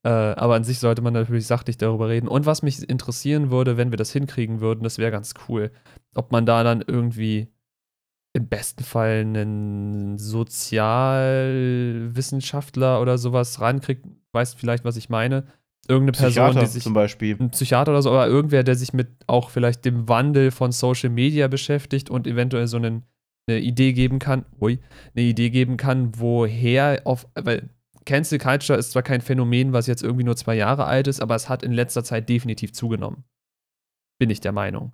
Äh, aber an sich sollte man natürlich sachlich darüber reden. Und was mich interessieren würde, wenn wir das hinkriegen würden, das wäre ganz cool. Ob man da dann irgendwie im besten Fall einen Sozialwissenschaftler oder sowas rankriegt, weißt vielleicht, was ich meine, irgendeine Person, die sich zum Beispiel ein Psychiater oder so, aber irgendwer, der sich mit auch vielleicht dem Wandel von Social Media beschäftigt und eventuell so einen, eine Idee geben kann, ui, eine Idee geben kann, woher auf, weil Cancel Culture ist zwar kein Phänomen, was jetzt irgendwie nur zwei Jahre alt ist, aber es hat in letzter Zeit definitiv zugenommen. Bin ich der Meinung.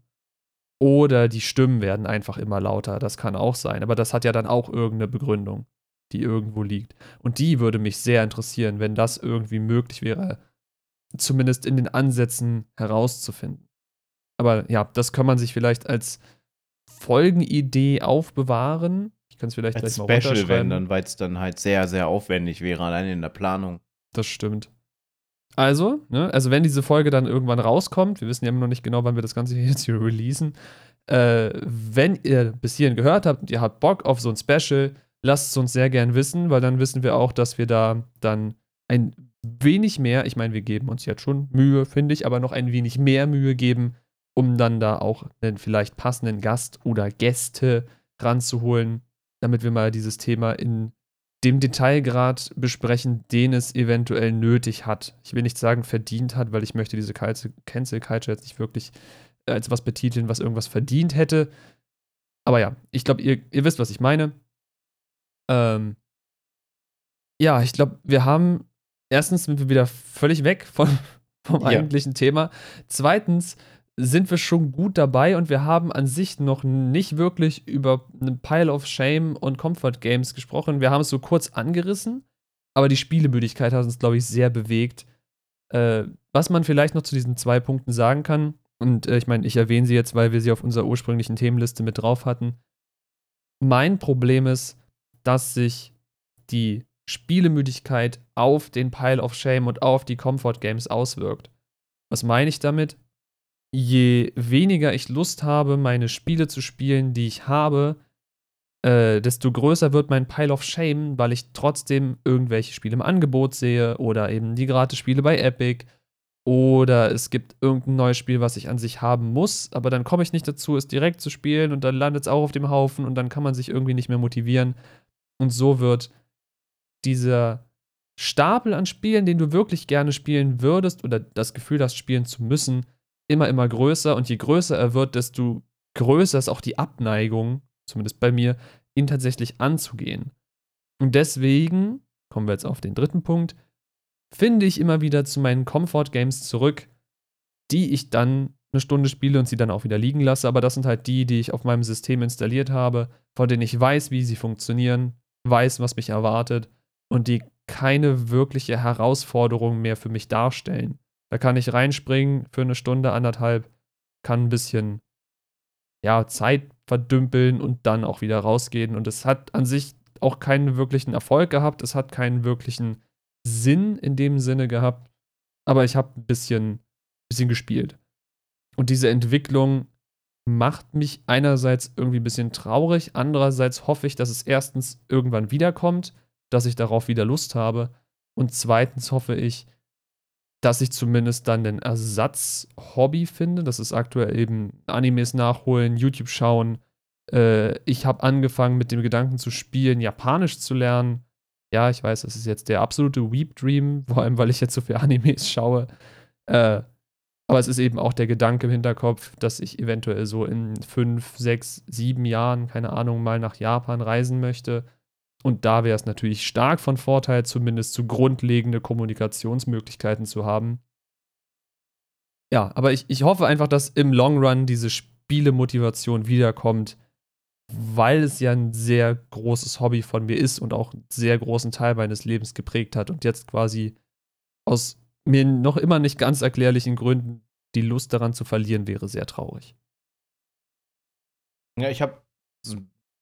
Oder die Stimmen werden einfach immer lauter, das kann auch sein, aber das hat ja dann auch irgendeine Begründung, die irgendwo liegt. Und die würde mich sehr interessieren, wenn das irgendwie möglich wäre, zumindest in den Ansätzen herauszufinden. Aber ja, das kann man sich vielleicht als Folgenidee aufbewahren. Ich kann es vielleicht Als gleich mal Special, wenn dann, weil es dann halt sehr, sehr aufwendig wäre, allein in der Planung. Das stimmt. Also, ne, also wenn diese Folge dann irgendwann rauskommt, wir wissen ja immer noch nicht genau, wann wir das Ganze jetzt hier releasen, äh, wenn ihr bis hierhin gehört habt und ihr habt Bock auf so ein Special, lasst es uns sehr gern wissen, weil dann wissen wir auch, dass wir da dann ein wenig mehr, ich meine, wir geben uns jetzt schon Mühe, finde ich, aber noch ein wenig mehr Mühe geben, um dann da auch einen vielleicht passenden Gast oder Gäste ranzuholen, damit wir mal dieses Thema in dem Detailgrad besprechen, den es eventuell nötig hat. Ich will nicht sagen verdient hat, weil ich möchte diese Cancel Culture jetzt nicht wirklich als was betiteln, was irgendwas verdient hätte. Aber ja, ich glaube, ihr, ihr wisst, was ich meine. Ähm, ja, ich glaube, wir haben erstens sind wir wieder völlig weg von, vom Ja. eigentlichen Thema. Zweitens sind wir schon gut dabei und wir haben an sich noch nicht wirklich über einen Pile of Shame und Comfort Games gesprochen. Wir haben es so kurz angerissen, aber die Spielemüdigkeit hat uns, glaube ich, sehr bewegt. Äh, was man vielleicht noch zu diesen zwei Punkten sagen kann, und äh, ich meine, ich erwähne sie jetzt, weil wir sie auf unserer ursprünglichen Themenliste mit drauf hatten. Mein Problem ist, dass sich die Spielemüdigkeit auf den Pile of Shame und auf die Comfort Games auswirkt. Was meine ich damit? Je weniger ich Lust habe, meine Spiele zu spielen, die ich habe, äh, desto größer wird mein Pile of Shame, weil ich trotzdem irgendwelche Spiele im Angebot sehe oder eben die Gratis-Spiele bei Epic oder es gibt irgendein neues Spiel, was ich an sich haben muss, aber dann komme ich nicht dazu, es direkt zu spielen und dann landet es auch auf dem Haufen und dann kann man sich irgendwie nicht mehr motivieren. Und so wird dieser Stapel an Spielen, den du wirklich gerne spielen würdest oder das Gefühl hast, spielen zu müssen, immer, immer größer. Und je größer er wird, desto größer ist auch die Abneigung, zumindest bei mir, ihn tatsächlich anzugehen. Und deswegen, kommen wir jetzt auf den dritten Punkt, finde ich immer wieder zu meinen Comfort Games zurück, die ich dann eine Stunde spiele und sie dann auch wieder liegen lasse. Aber das sind halt die, die ich auf meinem System installiert habe, von denen ich weiß, wie sie funktionieren, weiß, was mich erwartet und die keine wirkliche Herausforderung mehr für mich darstellen. Da kann ich reinspringen für eine Stunde, anderthalb, kann ein bisschen ja, Zeit verdümpeln und dann auch wieder rausgehen. Und es hat an sich auch keinen wirklichen Erfolg gehabt. Es hat keinen wirklichen Sinn in dem Sinne gehabt. Aber ich habe ein bisschen, bisschen gespielt. Und diese Entwicklung macht mich einerseits irgendwie ein bisschen traurig, andererseits hoffe ich, dass es erstens irgendwann wiederkommt, dass ich darauf wieder Lust habe und zweitens hoffe ich, dass ich zumindest dann den Ersatz-Hobby finde. Das ist aktuell eben Animes nachholen, YouTube schauen. Äh, ich habe angefangen mit dem Gedanken zu spielen, Japanisch zu lernen. Ja, ich weiß, das ist jetzt der absolute Weep-Dream, vor allem weil ich jetzt so viele Animes schaue. Äh, aber es ist eben auch der Gedanke im Hinterkopf, dass ich eventuell so in fünf, sechs, sieben Jahren, keine Ahnung, mal nach Japan reisen möchte. Und da wäre es natürlich stark von Vorteil, zumindest so grundlegende Kommunikationsmöglichkeiten zu haben. Ja, aber ich, ich hoffe einfach, dass im Long Run diese Spielemotivation wiederkommt, weil es ja ein sehr großes Hobby von mir ist und auch einen sehr großen Teil meines Lebens geprägt hat und jetzt quasi aus mir noch immer nicht ganz erklärlichen Gründen die Lust daran zu verlieren wäre sehr traurig. Ja, ich habe.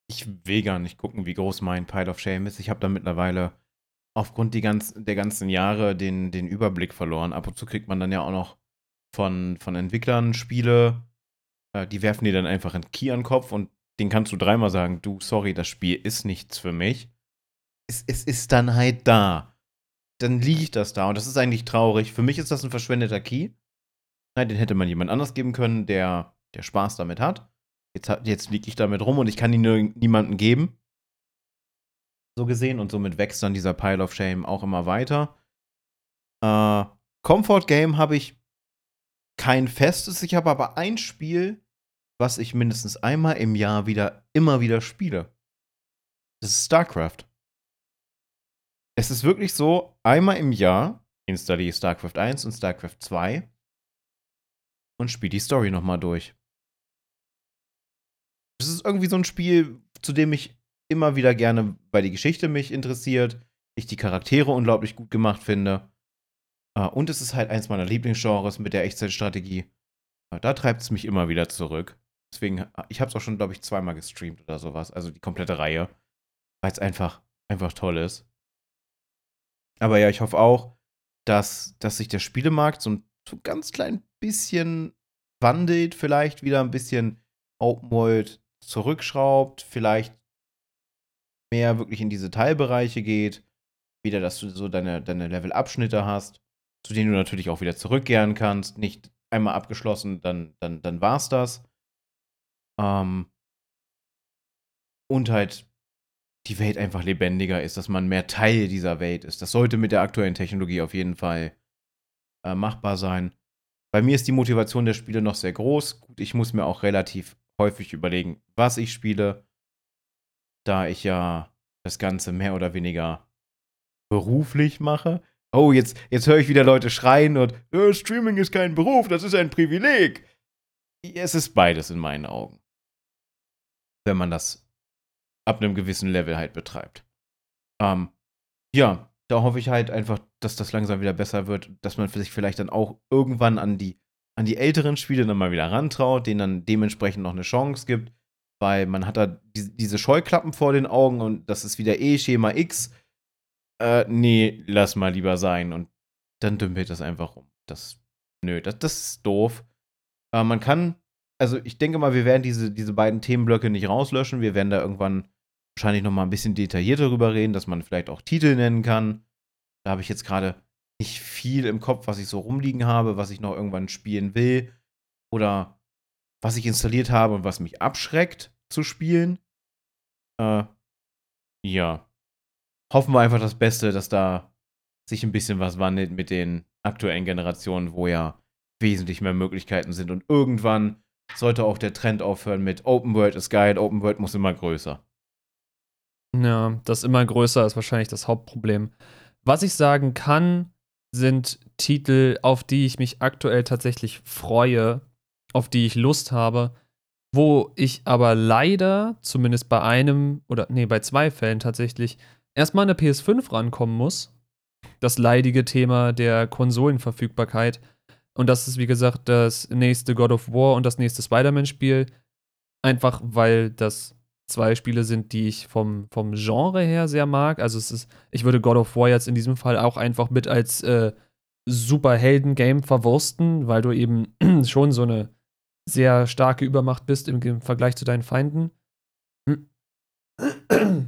Ich will gar nicht gucken, wie groß mein Pile of Shame ist. Ich habe da mittlerweile aufgrund die ganz, der ganzen Jahre den, den Überblick verloren. Ab und zu kriegt man dann ja auch noch von, von Entwicklern Spiele, äh, die werfen dir dann einfach einen Key an den Kopf und den kannst du dreimal sagen: Du, sorry, das Spiel ist nichts für mich. Es, es ist dann halt da. Dann liegt das da und das ist eigentlich traurig. Für mich ist das ein verschwendeter Key. Nein, den hätte man jemand anders geben können, der, der Spaß damit hat. Jetzt, jetzt liege ich damit rum und ich kann ihn niemandem geben. So gesehen. Und somit wächst dann dieser Pile of Shame auch immer weiter. Äh, Comfort Game habe ich kein festes. Ich habe aber ein Spiel, was ich mindestens einmal im Jahr wieder, immer wieder spiele. Das ist StarCraft. Es ist wirklich so, einmal im Jahr installiere ich StarCraft 1 und StarCraft 2 und spiele die Story nochmal durch. Das ist irgendwie so ein Spiel, zu dem ich immer wieder gerne, weil die Geschichte mich interessiert, ich die Charaktere unglaublich gut gemacht finde. Äh, und es ist halt eins meiner Lieblingsgenres mit der Echtzeitstrategie. Äh, da treibt es mich immer wieder zurück. Deswegen, äh, ich habe es auch schon, glaube ich, zweimal gestreamt oder sowas. Also die komplette Reihe. Weil es einfach, einfach toll ist. Aber ja, ich hoffe auch, dass, dass sich der Spielemarkt so ein so ganz klein bisschen wandelt, vielleicht wieder ein bisschen Open World zurückschraubt, vielleicht mehr wirklich in diese Teilbereiche geht, wieder, dass du so deine, deine Level-Abschnitte hast, zu denen du natürlich auch wieder zurückkehren kannst, nicht einmal abgeschlossen, dann, dann, dann war's das. Ähm, und halt die Welt einfach lebendiger ist, dass man mehr Teil dieser Welt ist. Das sollte mit der aktuellen Technologie auf jeden Fall äh, machbar sein. Bei mir ist die Motivation der Spiele noch sehr groß. Gut, ich muss mir auch relativ häufig überlegen, was ich spiele, da ich ja das Ganze mehr oder weniger beruflich mache. Oh, jetzt, jetzt höre ich wieder Leute schreien und äh, Streaming ist kein Beruf, das ist ein Privileg. Es ist beides in meinen Augen. Wenn man das ab einem gewissen Level halt betreibt. Ähm, ja, da hoffe ich halt einfach, dass das langsam wieder besser wird, dass man sich vielleicht dann auch irgendwann an die, an die älteren Spiele dann mal wieder rantraut, denen dann dementsprechend noch eine Chance gibt, weil man hat da die, diese Scheuklappen vor den Augen und das ist wieder eh Schema X. Äh, nee, lass mal lieber sein und dann dümpelt das einfach rum. Das, nö, das, das ist doof. Äh, man kann, also ich denke mal, wir werden diese, diese beiden Themenblöcke nicht rauslöschen. Wir werden da irgendwann wahrscheinlich noch mal ein bisschen detaillierter darüber reden, dass man vielleicht auch Titel nennen kann. Da habe ich jetzt gerade nicht viel im Kopf, was ich so rumliegen habe, was ich noch irgendwann spielen will oder was ich installiert habe und was mich abschreckt zu spielen. Äh, ja. Hoffen wir einfach das Beste, dass da sich ein bisschen was wandelt mit den aktuellen Generationen, wo ja wesentlich mehr Möglichkeiten sind und irgendwann sollte auch der Trend aufhören mit Open World ist geil, Open World muss immer größer. Ja, das immer größer ist wahrscheinlich das Hauptproblem. Was ich sagen kann, sind Titel, auf die ich mich aktuell tatsächlich freue, auf die ich Lust habe, wo ich aber leider, zumindest bei einem oder nee, bei zwei Fällen tatsächlich, erstmal an der PS5 rankommen muss. Das leidige Thema der Konsolenverfügbarkeit. Und das ist, wie gesagt, das nächste God of War und das nächste Spider-Man-Spiel. Einfach weil das zwei Spiele sind, die ich vom, vom Genre her sehr mag. Also es ist, ich würde God of War jetzt in diesem Fall auch einfach mit als äh, Superhelden-Game verwursten, weil du eben schon so eine sehr starke Übermacht bist im, im Vergleich zu deinen Feinden.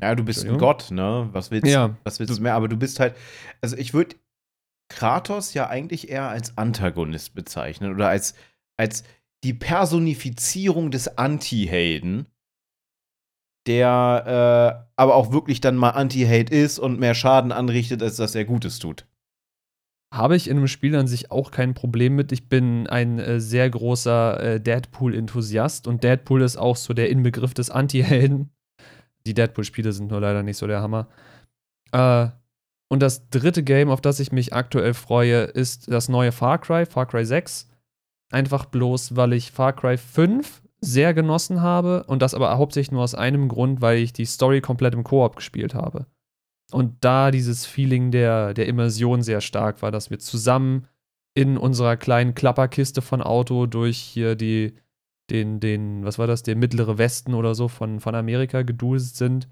Ja, du bist ein Gott, ne? Was willst, ja. was willst du mehr? Aber du bist halt, also ich würde Kratos ja eigentlich eher als Antagonist bezeichnen oder als, als die Personifizierung des Anti-Helden der äh, aber auch wirklich dann mal Anti-Hate ist und mehr Schaden anrichtet, als dass er Gutes tut. Habe ich in einem Spiel an sich auch kein Problem mit. Ich bin ein äh, sehr großer äh, Deadpool-Enthusiast und Deadpool ist auch so der Inbegriff des Anti-Helden. Die Deadpool-Spiele sind nur leider nicht so der Hammer. Äh, und das dritte Game, auf das ich mich aktuell freue, ist das neue Far Cry, Far Cry 6. Einfach bloß, weil ich Far Cry 5 sehr genossen habe und das aber hauptsächlich nur aus einem Grund, weil ich die Story komplett im Koop gespielt habe. Und da dieses Feeling der, der Immersion sehr stark war, dass wir zusammen in unserer kleinen Klapperkiste von Auto durch hier die, den, den, was war das, der mittlere Westen oder so von, von Amerika geduselt sind.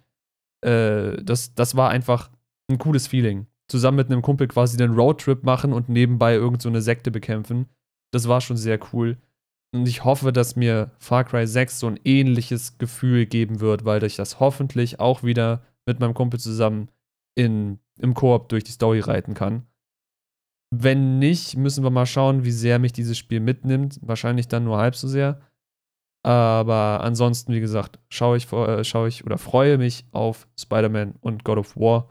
Äh, das, das war einfach ein cooles Feeling. Zusammen mit einem Kumpel quasi den Roadtrip machen und nebenbei irgendeine so Sekte bekämpfen. Das war schon sehr cool. Und ich hoffe, dass mir Far Cry 6 so ein ähnliches Gefühl geben wird, weil ich das hoffentlich auch wieder mit meinem Kumpel zusammen in, im Koop durch die Story reiten kann. Wenn nicht, müssen wir mal schauen, wie sehr mich dieses Spiel mitnimmt. Wahrscheinlich dann nur halb so sehr. Aber ansonsten, wie gesagt, schaue ich, äh, schaue ich oder freue mich auf Spider-Man und God of War.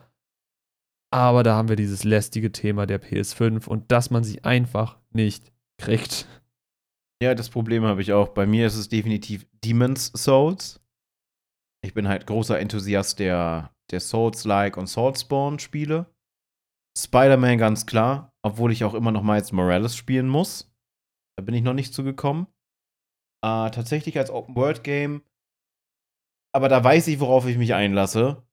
Aber da haben wir dieses lästige Thema der PS5 und dass man sie einfach nicht kriegt. Ja, das Problem habe ich auch. Bei mir ist es definitiv Demon's Souls. Ich bin halt großer Enthusiast der, der Souls-like und Soulspawn-Spiele. Spider-Man ganz klar, obwohl ich auch immer noch Miles Morales spielen muss. Da bin ich noch nicht zugekommen. Äh, tatsächlich als Open-World-Game. Aber da weiß ich, worauf ich mich einlasse.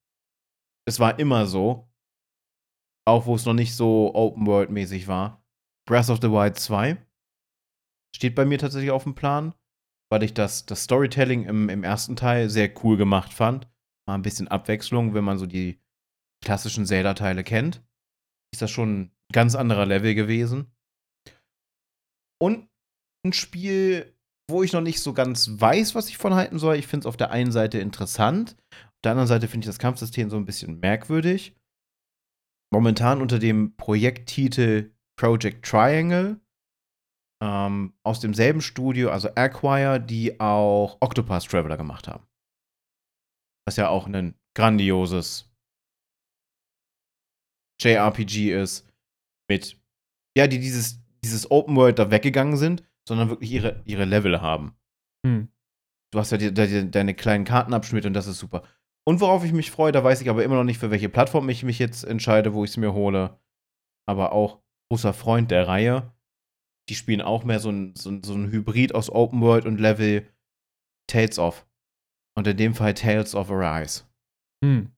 Es war immer so. Auch wo es noch nicht so Open-World-mäßig war. Breath of the Wild 2 steht bei mir tatsächlich auf dem Plan, weil ich das, das Storytelling im, im ersten Teil sehr cool gemacht fand. Mal ein bisschen Abwechslung, wenn man so die klassischen Zelda-Teile kennt. Ist das schon ein ganz anderer Level gewesen. Und ein Spiel, wo ich noch nicht so ganz weiß, was ich von halten soll. Ich finde es auf der einen Seite interessant, auf der anderen Seite finde ich das Kampfsystem so ein bisschen merkwürdig. Momentan unter dem Projekttitel Project Triangle ähm, aus demselben Studio, also Acquire, die auch Octopus Traveler gemacht haben. Was ja auch ein grandioses JRPG ist, mit, ja, die dieses, dieses Open World da weggegangen sind, sondern wirklich ihre, ihre Level haben. Hm. Du hast ja die, die, deine kleinen Kartenabschnitte und das ist super. Und worauf ich mich freue, da weiß ich aber immer noch nicht, für welche Plattform ich mich jetzt entscheide, wo ich es mir hole. Aber auch großer Freund der Reihe. Die spielen auch mehr so ein, so, so ein Hybrid aus Open World und Level Tales of. Und in dem Fall Tales of Arise. Hm.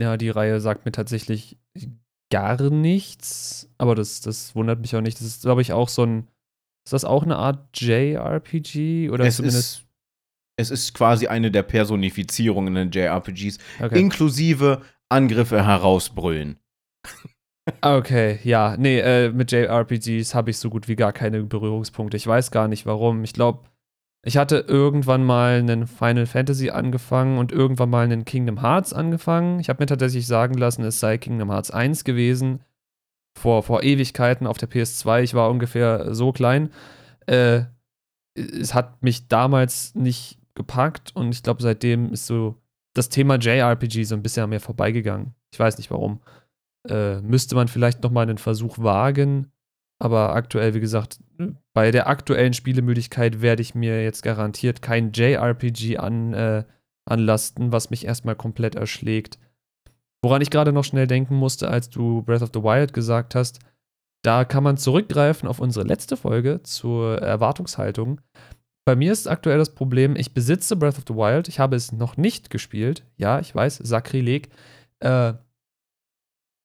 Ja, die Reihe sagt mir tatsächlich gar nichts, aber das, das wundert mich auch nicht. Das ist, glaube ich, auch so ein. Ist das auch eine Art JRPG? Oder es zumindest. Ist, es ist quasi eine der Personifizierungen in JRPGs, okay. inklusive Angriffe herausbrüllen. Okay, ja, nee, äh, mit JRPGs habe ich so gut wie gar keine Berührungspunkte. Ich weiß gar nicht warum. Ich glaube, ich hatte irgendwann mal einen Final Fantasy angefangen und irgendwann mal einen Kingdom Hearts angefangen. Ich habe mir tatsächlich sagen lassen, es sei Kingdom Hearts 1 gewesen. Vor, vor Ewigkeiten auf der PS2. Ich war ungefähr so klein. Äh, es hat mich damals nicht gepackt und ich glaube, seitdem ist so das Thema JRPG so ein bisschen an mir vorbeigegangen. Ich weiß nicht warum. Äh, müsste man vielleicht nochmal einen Versuch wagen. Aber aktuell, wie gesagt, bei der aktuellen Spielemüdigkeit werde ich mir jetzt garantiert kein JRPG an, äh, anlasten, was mich erstmal komplett erschlägt. Woran ich gerade noch schnell denken musste, als du Breath of the Wild gesagt hast, da kann man zurückgreifen auf unsere letzte Folge zur Erwartungshaltung. Bei mir ist aktuell das Problem, ich besitze Breath of the Wild, ich habe es noch nicht gespielt. Ja, ich weiß, Sakrileg. Äh,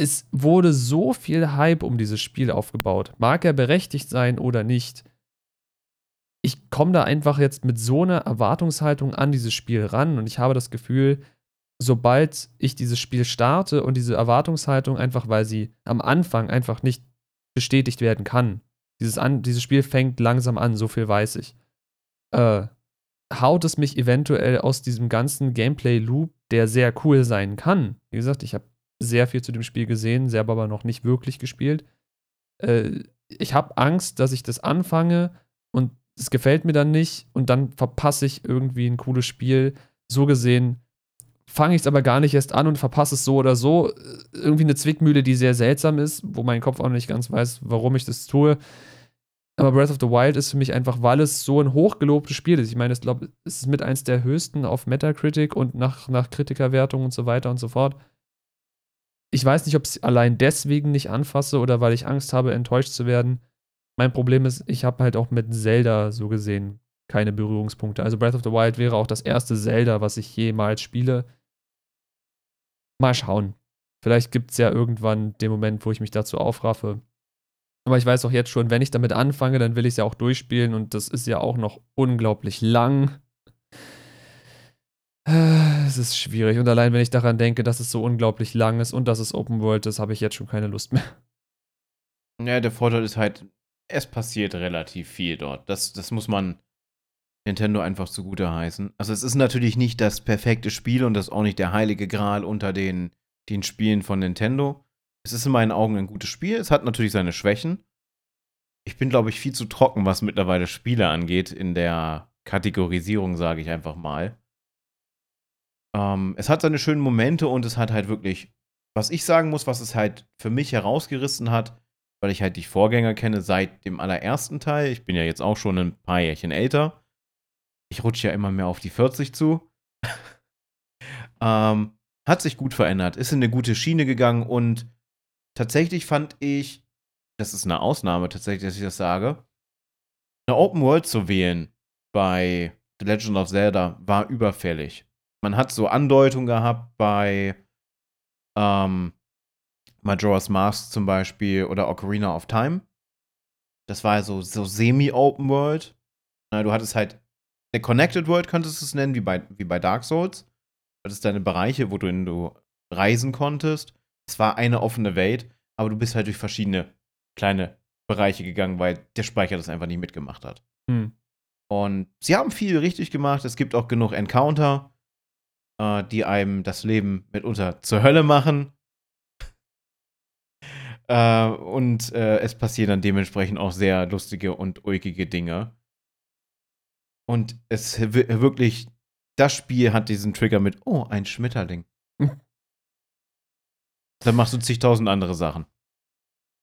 es wurde so viel Hype um dieses Spiel aufgebaut. Mag er berechtigt sein oder nicht. Ich komme da einfach jetzt mit so einer Erwartungshaltung an dieses Spiel ran und ich habe das Gefühl, sobald ich dieses Spiel starte und diese Erwartungshaltung einfach, weil sie am Anfang einfach nicht bestätigt werden kann. Dieses, an, dieses Spiel fängt langsam an, so viel weiß ich. Äh, haut es mich eventuell aus diesem ganzen Gameplay-Loop, der sehr cool sein kann. Wie gesagt, ich habe sehr viel zu dem Spiel gesehen, selber aber noch nicht wirklich gespielt. Äh, ich habe Angst, dass ich das anfange und es gefällt mir dann nicht und dann verpasse ich irgendwie ein cooles Spiel. So gesehen fange ich es aber gar nicht erst an und verpasse es so oder so. Irgendwie eine Zwickmühle, die sehr seltsam ist, wo mein Kopf auch nicht ganz weiß, warum ich das tue. Aber Breath of the Wild ist für mich einfach, weil es so ein hochgelobtes Spiel ist. Ich meine, ich glaube, es ist mit eins der höchsten auf Metacritic und nach, nach Kritikerwertung und so weiter und so fort ich weiß nicht, ob ich es allein deswegen nicht anfasse oder weil ich Angst habe, enttäuscht zu werden. Mein Problem ist, ich habe halt auch mit Zelda so gesehen keine Berührungspunkte. Also Breath of the Wild wäre auch das erste Zelda, was ich jemals spiele. Mal schauen. Vielleicht gibt es ja irgendwann den Moment, wo ich mich dazu aufraffe. Aber ich weiß auch jetzt schon, wenn ich damit anfange, dann will ich es ja auch durchspielen und das ist ja auch noch unglaublich lang. Es ist schwierig. Und allein, wenn ich daran denke, dass es so unglaublich lang ist und dass es Open World ist, habe ich jetzt schon keine Lust mehr. Ja, der Vorteil ist halt, es passiert relativ viel dort. Das, das muss man Nintendo einfach zugute heißen. Also, es ist natürlich nicht das perfekte Spiel und das ist auch nicht der heilige Gral unter den, den Spielen von Nintendo. Es ist in meinen Augen ein gutes Spiel. Es hat natürlich seine Schwächen. Ich bin, glaube ich, viel zu trocken, was mittlerweile Spiele angeht, in der Kategorisierung, sage ich einfach mal. Ähm, es hat seine schönen Momente und es hat halt wirklich, was ich sagen muss, was es halt für mich herausgerissen hat, weil ich halt die Vorgänger kenne seit dem allerersten Teil. Ich bin ja jetzt auch schon ein paar Jährchen älter. Ich rutsche ja immer mehr auf die 40 zu. ähm, hat sich gut verändert, ist in eine gute Schiene gegangen und tatsächlich fand ich, das ist eine Ausnahme tatsächlich, dass ich das sage, eine Open World zu wählen bei The Legend of Zelda war überfällig man hat so Andeutungen gehabt bei ähm, Majora's Mask zum Beispiel oder Ocarina of Time. Das war so, so semi-open world. Na, du hattest halt eine Connected World, könntest du es nennen, wie bei, wie bei Dark Souls. Du hattest deine Bereiche, wo du, in, du reisen konntest. Es war eine offene Welt, aber du bist halt durch verschiedene kleine Bereiche gegangen, weil der Speicher das einfach nicht mitgemacht hat. Hm. Und sie haben viel richtig gemacht. Es gibt auch genug Encounter, äh, die einem das Leben mitunter zur Hölle machen. äh, und äh, es passieren dann dementsprechend auch sehr lustige und ulkige Dinge. Und es wirklich, das Spiel hat diesen Trigger mit, oh, ein Schmetterling. Hm. Dann machst du zigtausend andere Sachen.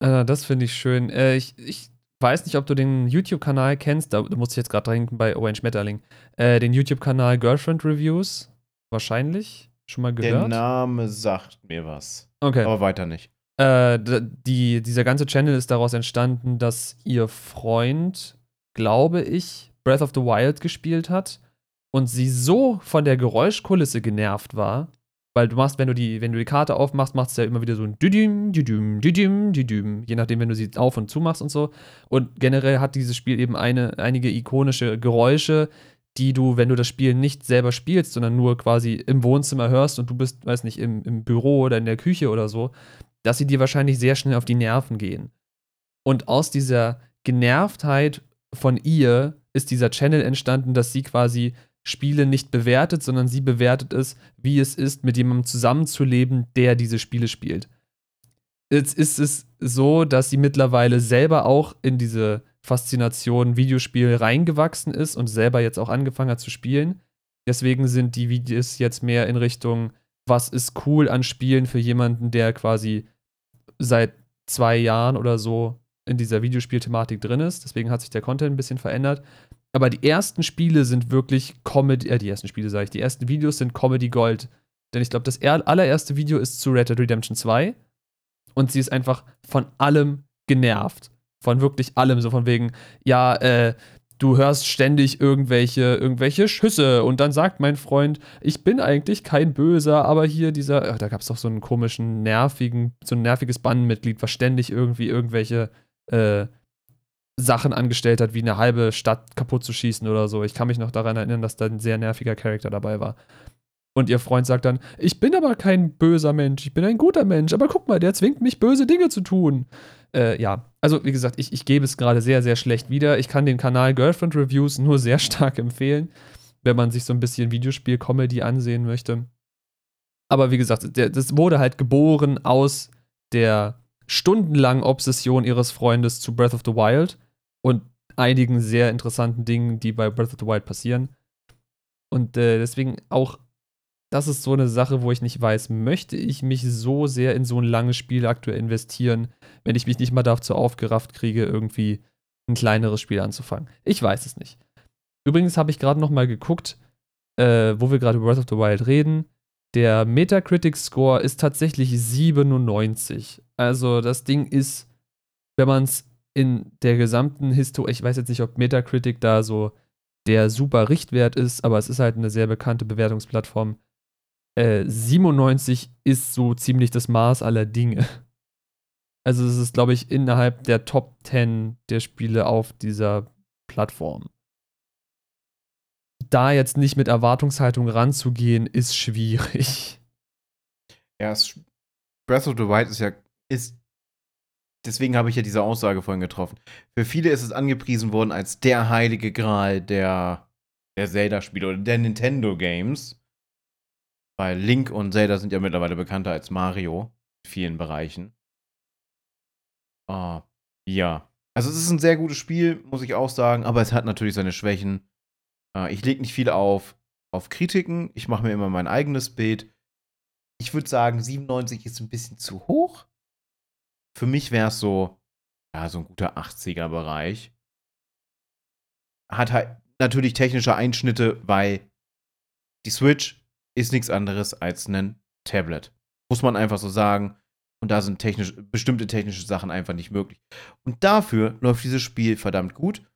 Äh, das finde ich schön. Äh, ich, ich weiß nicht, ob du den YouTube-Kanal kennst, da, da muss ich jetzt gerade denken bei Owen Schmetterling. Äh, den YouTube-Kanal Girlfriend Reviews. Wahrscheinlich. Schon mal gehört? Der Name sagt mir was. Okay. Aber weiter nicht. Äh, die, dieser ganze Channel ist daraus entstanden, dass ihr Freund, glaube ich, Breath of the Wild gespielt hat und sie so von der Geräuschkulisse genervt war, weil du machst, wenn du die, wenn du die Karte aufmachst, machst du ja immer wieder so ein Düdüm, Düdüm, Düdüm, Düdüm, je nachdem, wenn du sie auf und zu machst und so. Und generell hat dieses Spiel eben eine, einige ikonische Geräusche, die du, wenn du das Spiel nicht selber spielst, sondern nur quasi im Wohnzimmer hörst und du bist, weiß nicht, im, im Büro oder in der Küche oder so, dass sie dir wahrscheinlich sehr schnell auf die Nerven gehen. Und aus dieser Genervtheit von ihr ist dieser Channel entstanden, dass sie quasi Spiele nicht bewertet, sondern sie bewertet es, wie es ist, mit jemandem zusammenzuleben, der diese Spiele spielt. Jetzt ist es so, dass sie mittlerweile selber auch in diese Faszination Videospiel reingewachsen ist und selber jetzt auch angefangen hat zu spielen. Deswegen sind die Videos jetzt mehr in Richtung, was ist cool an Spielen für jemanden, der quasi seit zwei Jahren oder so in dieser Videospielthematik drin ist. Deswegen hat sich der Content ein bisschen verändert. Aber die ersten Spiele sind wirklich Comedy, äh, die ersten Spiele sage ich, die ersten Videos sind Comedy Gold. Denn ich glaube, das allererste Video ist zu Red Dead Redemption 2 und sie ist einfach von allem genervt. Von wirklich allem, so von wegen, ja, äh, du hörst ständig irgendwelche, irgendwelche Schüsse und dann sagt mein Freund, ich bin eigentlich kein Böser, aber hier dieser, ach, da gab es doch so einen komischen, nervigen, so ein nerviges Bandenmitglied, was ständig irgendwie irgendwelche äh, Sachen angestellt hat, wie eine halbe Stadt kaputt zu schießen oder so. Ich kann mich noch daran erinnern, dass da ein sehr nerviger Charakter dabei war. Und ihr Freund sagt dann, ich bin aber kein böser Mensch, ich bin ein guter Mensch, aber guck mal, der zwingt mich, böse Dinge zu tun. Äh, ja, also wie gesagt, ich, ich gebe es gerade sehr, sehr schlecht wieder. Ich kann den Kanal Girlfriend Reviews nur sehr stark empfehlen, wenn man sich so ein bisschen Videospiel-Comedy ansehen möchte. Aber wie gesagt, der, das wurde halt geboren aus der stundenlangen Obsession ihres Freundes zu Breath of the Wild und einigen sehr interessanten Dingen, die bei Breath of the Wild passieren. Und äh, deswegen auch, das ist so eine Sache, wo ich nicht weiß, möchte ich mich so sehr in so ein langes Spiel aktuell investieren, wenn ich mich nicht mal dazu aufgerafft kriege, irgendwie ein kleineres Spiel anzufangen. Ich weiß es nicht. Übrigens habe ich gerade noch mal geguckt, äh, wo wir gerade über Breath of the Wild reden. Der Metacritic-Score ist tatsächlich 97. Also das Ding ist, wenn man es in der gesamten Historie, ich weiß jetzt nicht, ob Metacritic da so der super Richtwert ist, aber es ist halt eine sehr bekannte Bewertungsplattform. Äh, 97 ist so ziemlich das Maß aller Dinge. Also es ist, glaube ich, innerhalb der Top 10 der Spiele auf dieser Plattform. Da jetzt nicht mit Erwartungshaltung ranzugehen, ist schwierig. Ja, Breath of the Wild ist ja ist deswegen habe ich ja diese Aussage vorhin getroffen. Für viele ist es angepriesen worden als der heilige Gral der, der Zelda-Spiele oder der Nintendo-Games. Weil Link und Zelda sind ja mittlerweile bekannter als Mario in vielen Bereichen. Oh, ja. Also es ist ein sehr gutes Spiel, muss ich auch sagen, aber es hat natürlich seine Schwächen. Äh, ich lege nicht viel auf, auf Kritiken. Ich mache mir immer mein eigenes Bild. Ich würde sagen, 97 ist ein bisschen zu hoch. Für mich wäre es so, ja, so ein guter 80er-Bereich. Hat halt natürlich technische Einschnitte, weil die Switch ist nichts anderes als ein Tablet. Muss man einfach so sagen. Und da sind technisch, bestimmte technische Sachen einfach nicht möglich. Und dafür läuft dieses Spiel verdammt gut.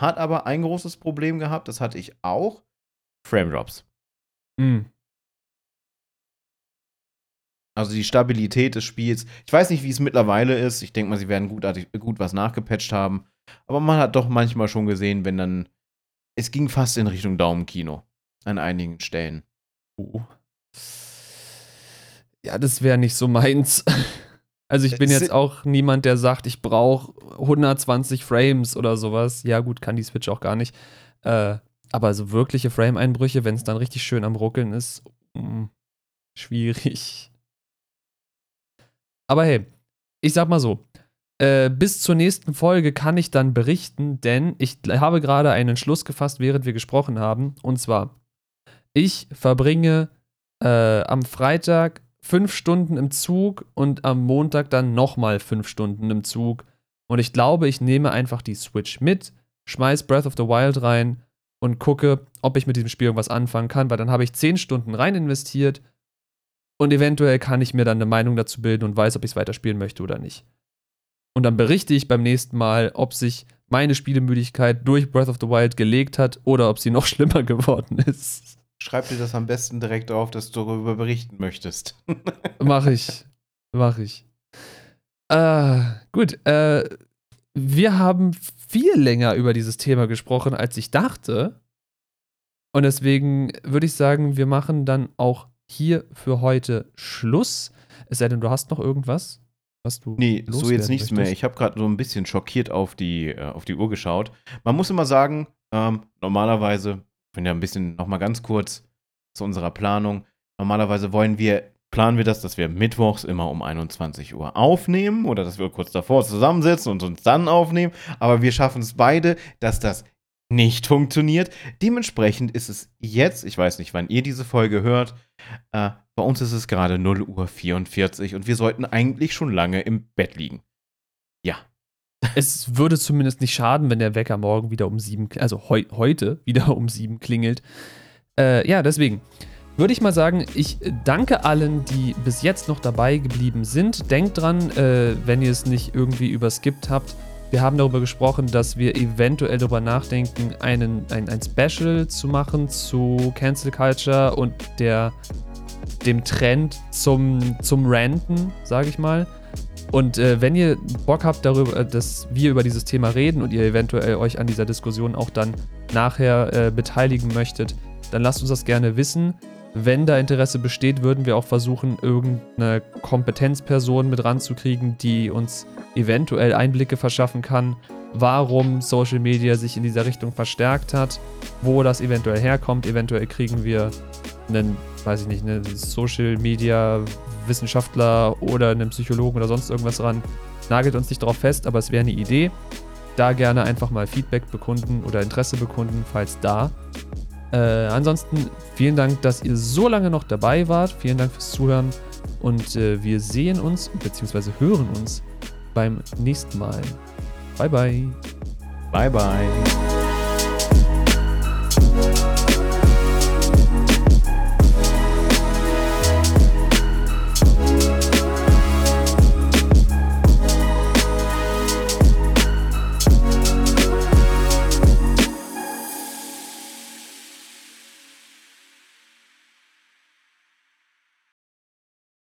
Hat aber ein großes Problem gehabt, das hatte ich auch. Frame Drops. Mhm. Also die Stabilität des Spiels. Ich weiß nicht, wie es mittlerweile ist. Ich denke mal, sie werden gut, gut was nachgepatcht haben. Aber man hat doch manchmal schon gesehen, wenn dann. Es ging fast in Richtung Daumenkino. An einigen Stellen. Uh. Ja, das wäre nicht so meins. Also ich bin jetzt auch niemand, der sagt, ich brauche 120 Frames oder sowas. Ja gut, kann die Switch auch gar nicht. Äh, aber so wirkliche Frame-Einbrüche, wenn es dann richtig schön am Ruckeln ist, mh, hm, schwierig. Aber hey, ich sag mal so, äh, bis zur nächsten Folge kann ich dann berichten, denn ich habe gerade einen Schluss gefasst, während wir gesprochen haben. Und zwar, ich verbringe äh, am Freitag fünf Stunden im Zug und am Montag dann nochmal fünf Stunden im Zug. Und ich glaube, ich nehme einfach die Switch mit, schmeiß Breath of the Wild rein und gucke, ob ich mit diesem Spiel irgendwas anfangen kann, weil dann habe ich zehn Stunden rein investiert und eventuell kann ich mir dann eine Meinung dazu bilden und weiß, ob ich es weiterspielen möchte oder nicht. Und dann berichte ich beim nächsten Mal, ob sich meine Spielemüdigkeit durch Breath of the Wild gelegt hat oder ob sie noch schlimmer geworden ist. Schreib dir das am besten direkt auf, dass du darüber berichten möchtest. mach ich. Mach ich. Äh, gut, äh, wir haben viel länger über dieses Thema gesprochen, als ich dachte. Und deswegen würde ich sagen, wir machen dann auch hier für heute Schluss. Es sei denn, du hast noch irgendwas, was du. Nee, so jetzt nichts möchtest. mehr. Ich habe gerade so ein bisschen schockiert auf die, äh, auf die Uhr geschaut. Man muss immer sagen, ähm, normalerweise, wenn ja ein bisschen nochmal ganz kurz zu unserer Planung. Normalerweise wollen wir, planen wir das, dass wir mittwochs immer um 21 Uhr aufnehmen oder dass wir kurz davor zusammensetzen und uns dann aufnehmen. Aber wir schaffen es beide, dass das nicht funktioniert. Dementsprechend ist es jetzt, ich weiß nicht, wann ihr diese Folge hört, äh, bei uns ist es gerade 0 Uhr 44 und wir sollten eigentlich schon lange im Bett liegen. Ja. Es würde zumindest nicht schaden, wenn der Wecker morgen wieder um sieben, also heu heute wieder um sieben klingelt. Äh, ja, deswegen würde ich mal sagen, ich danke allen, die bis jetzt noch dabei geblieben sind. Denkt dran, äh, wenn ihr es nicht irgendwie überskippt habt, wir haben darüber gesprochen, dass wir eventuell darüber nachdenken, einen, ein, ein Special zu machen zu Cancel Culture und der, dem Trend zum, zum Ranten, sage ich mal. Und äh, wenn ihr Bock habt darüber, äh, dass wir über dieses Thema reden und ihr eventuell euch an dieser Diskussion auch dann nachher äh, beteiligen möchtet, dann lasst uns das gerne wissen. Wenn da Interesse besteht, würden wir auch versuchen, irgendeine Kompetenzperson mit ranzukriegen, die uns eventuell Einblicke verschaffen kann, warum Social Media sich in dieser Richtung verstärkt hat, wo das eventuell herkommt. Eventuell kriegen wir einen, weiß ich nicht, einen Social Media Wissenschaftler oder einen Psychologen oder sonst irgendwas ran. Nagelt uns nicht darauf fest, aber es wäre eine Idee. Da gerne einfach mal Feedback bekunden oder Interesse bekunden, falls da. Äh, ansonsten vielen Dank, dass ihr so lange noch dabei wart. Vielen Dank fürs Zuhören. Und äh, wir sehen uns bzw. hören uns beim nächsten Mal. Bye, bye. Bye, bye.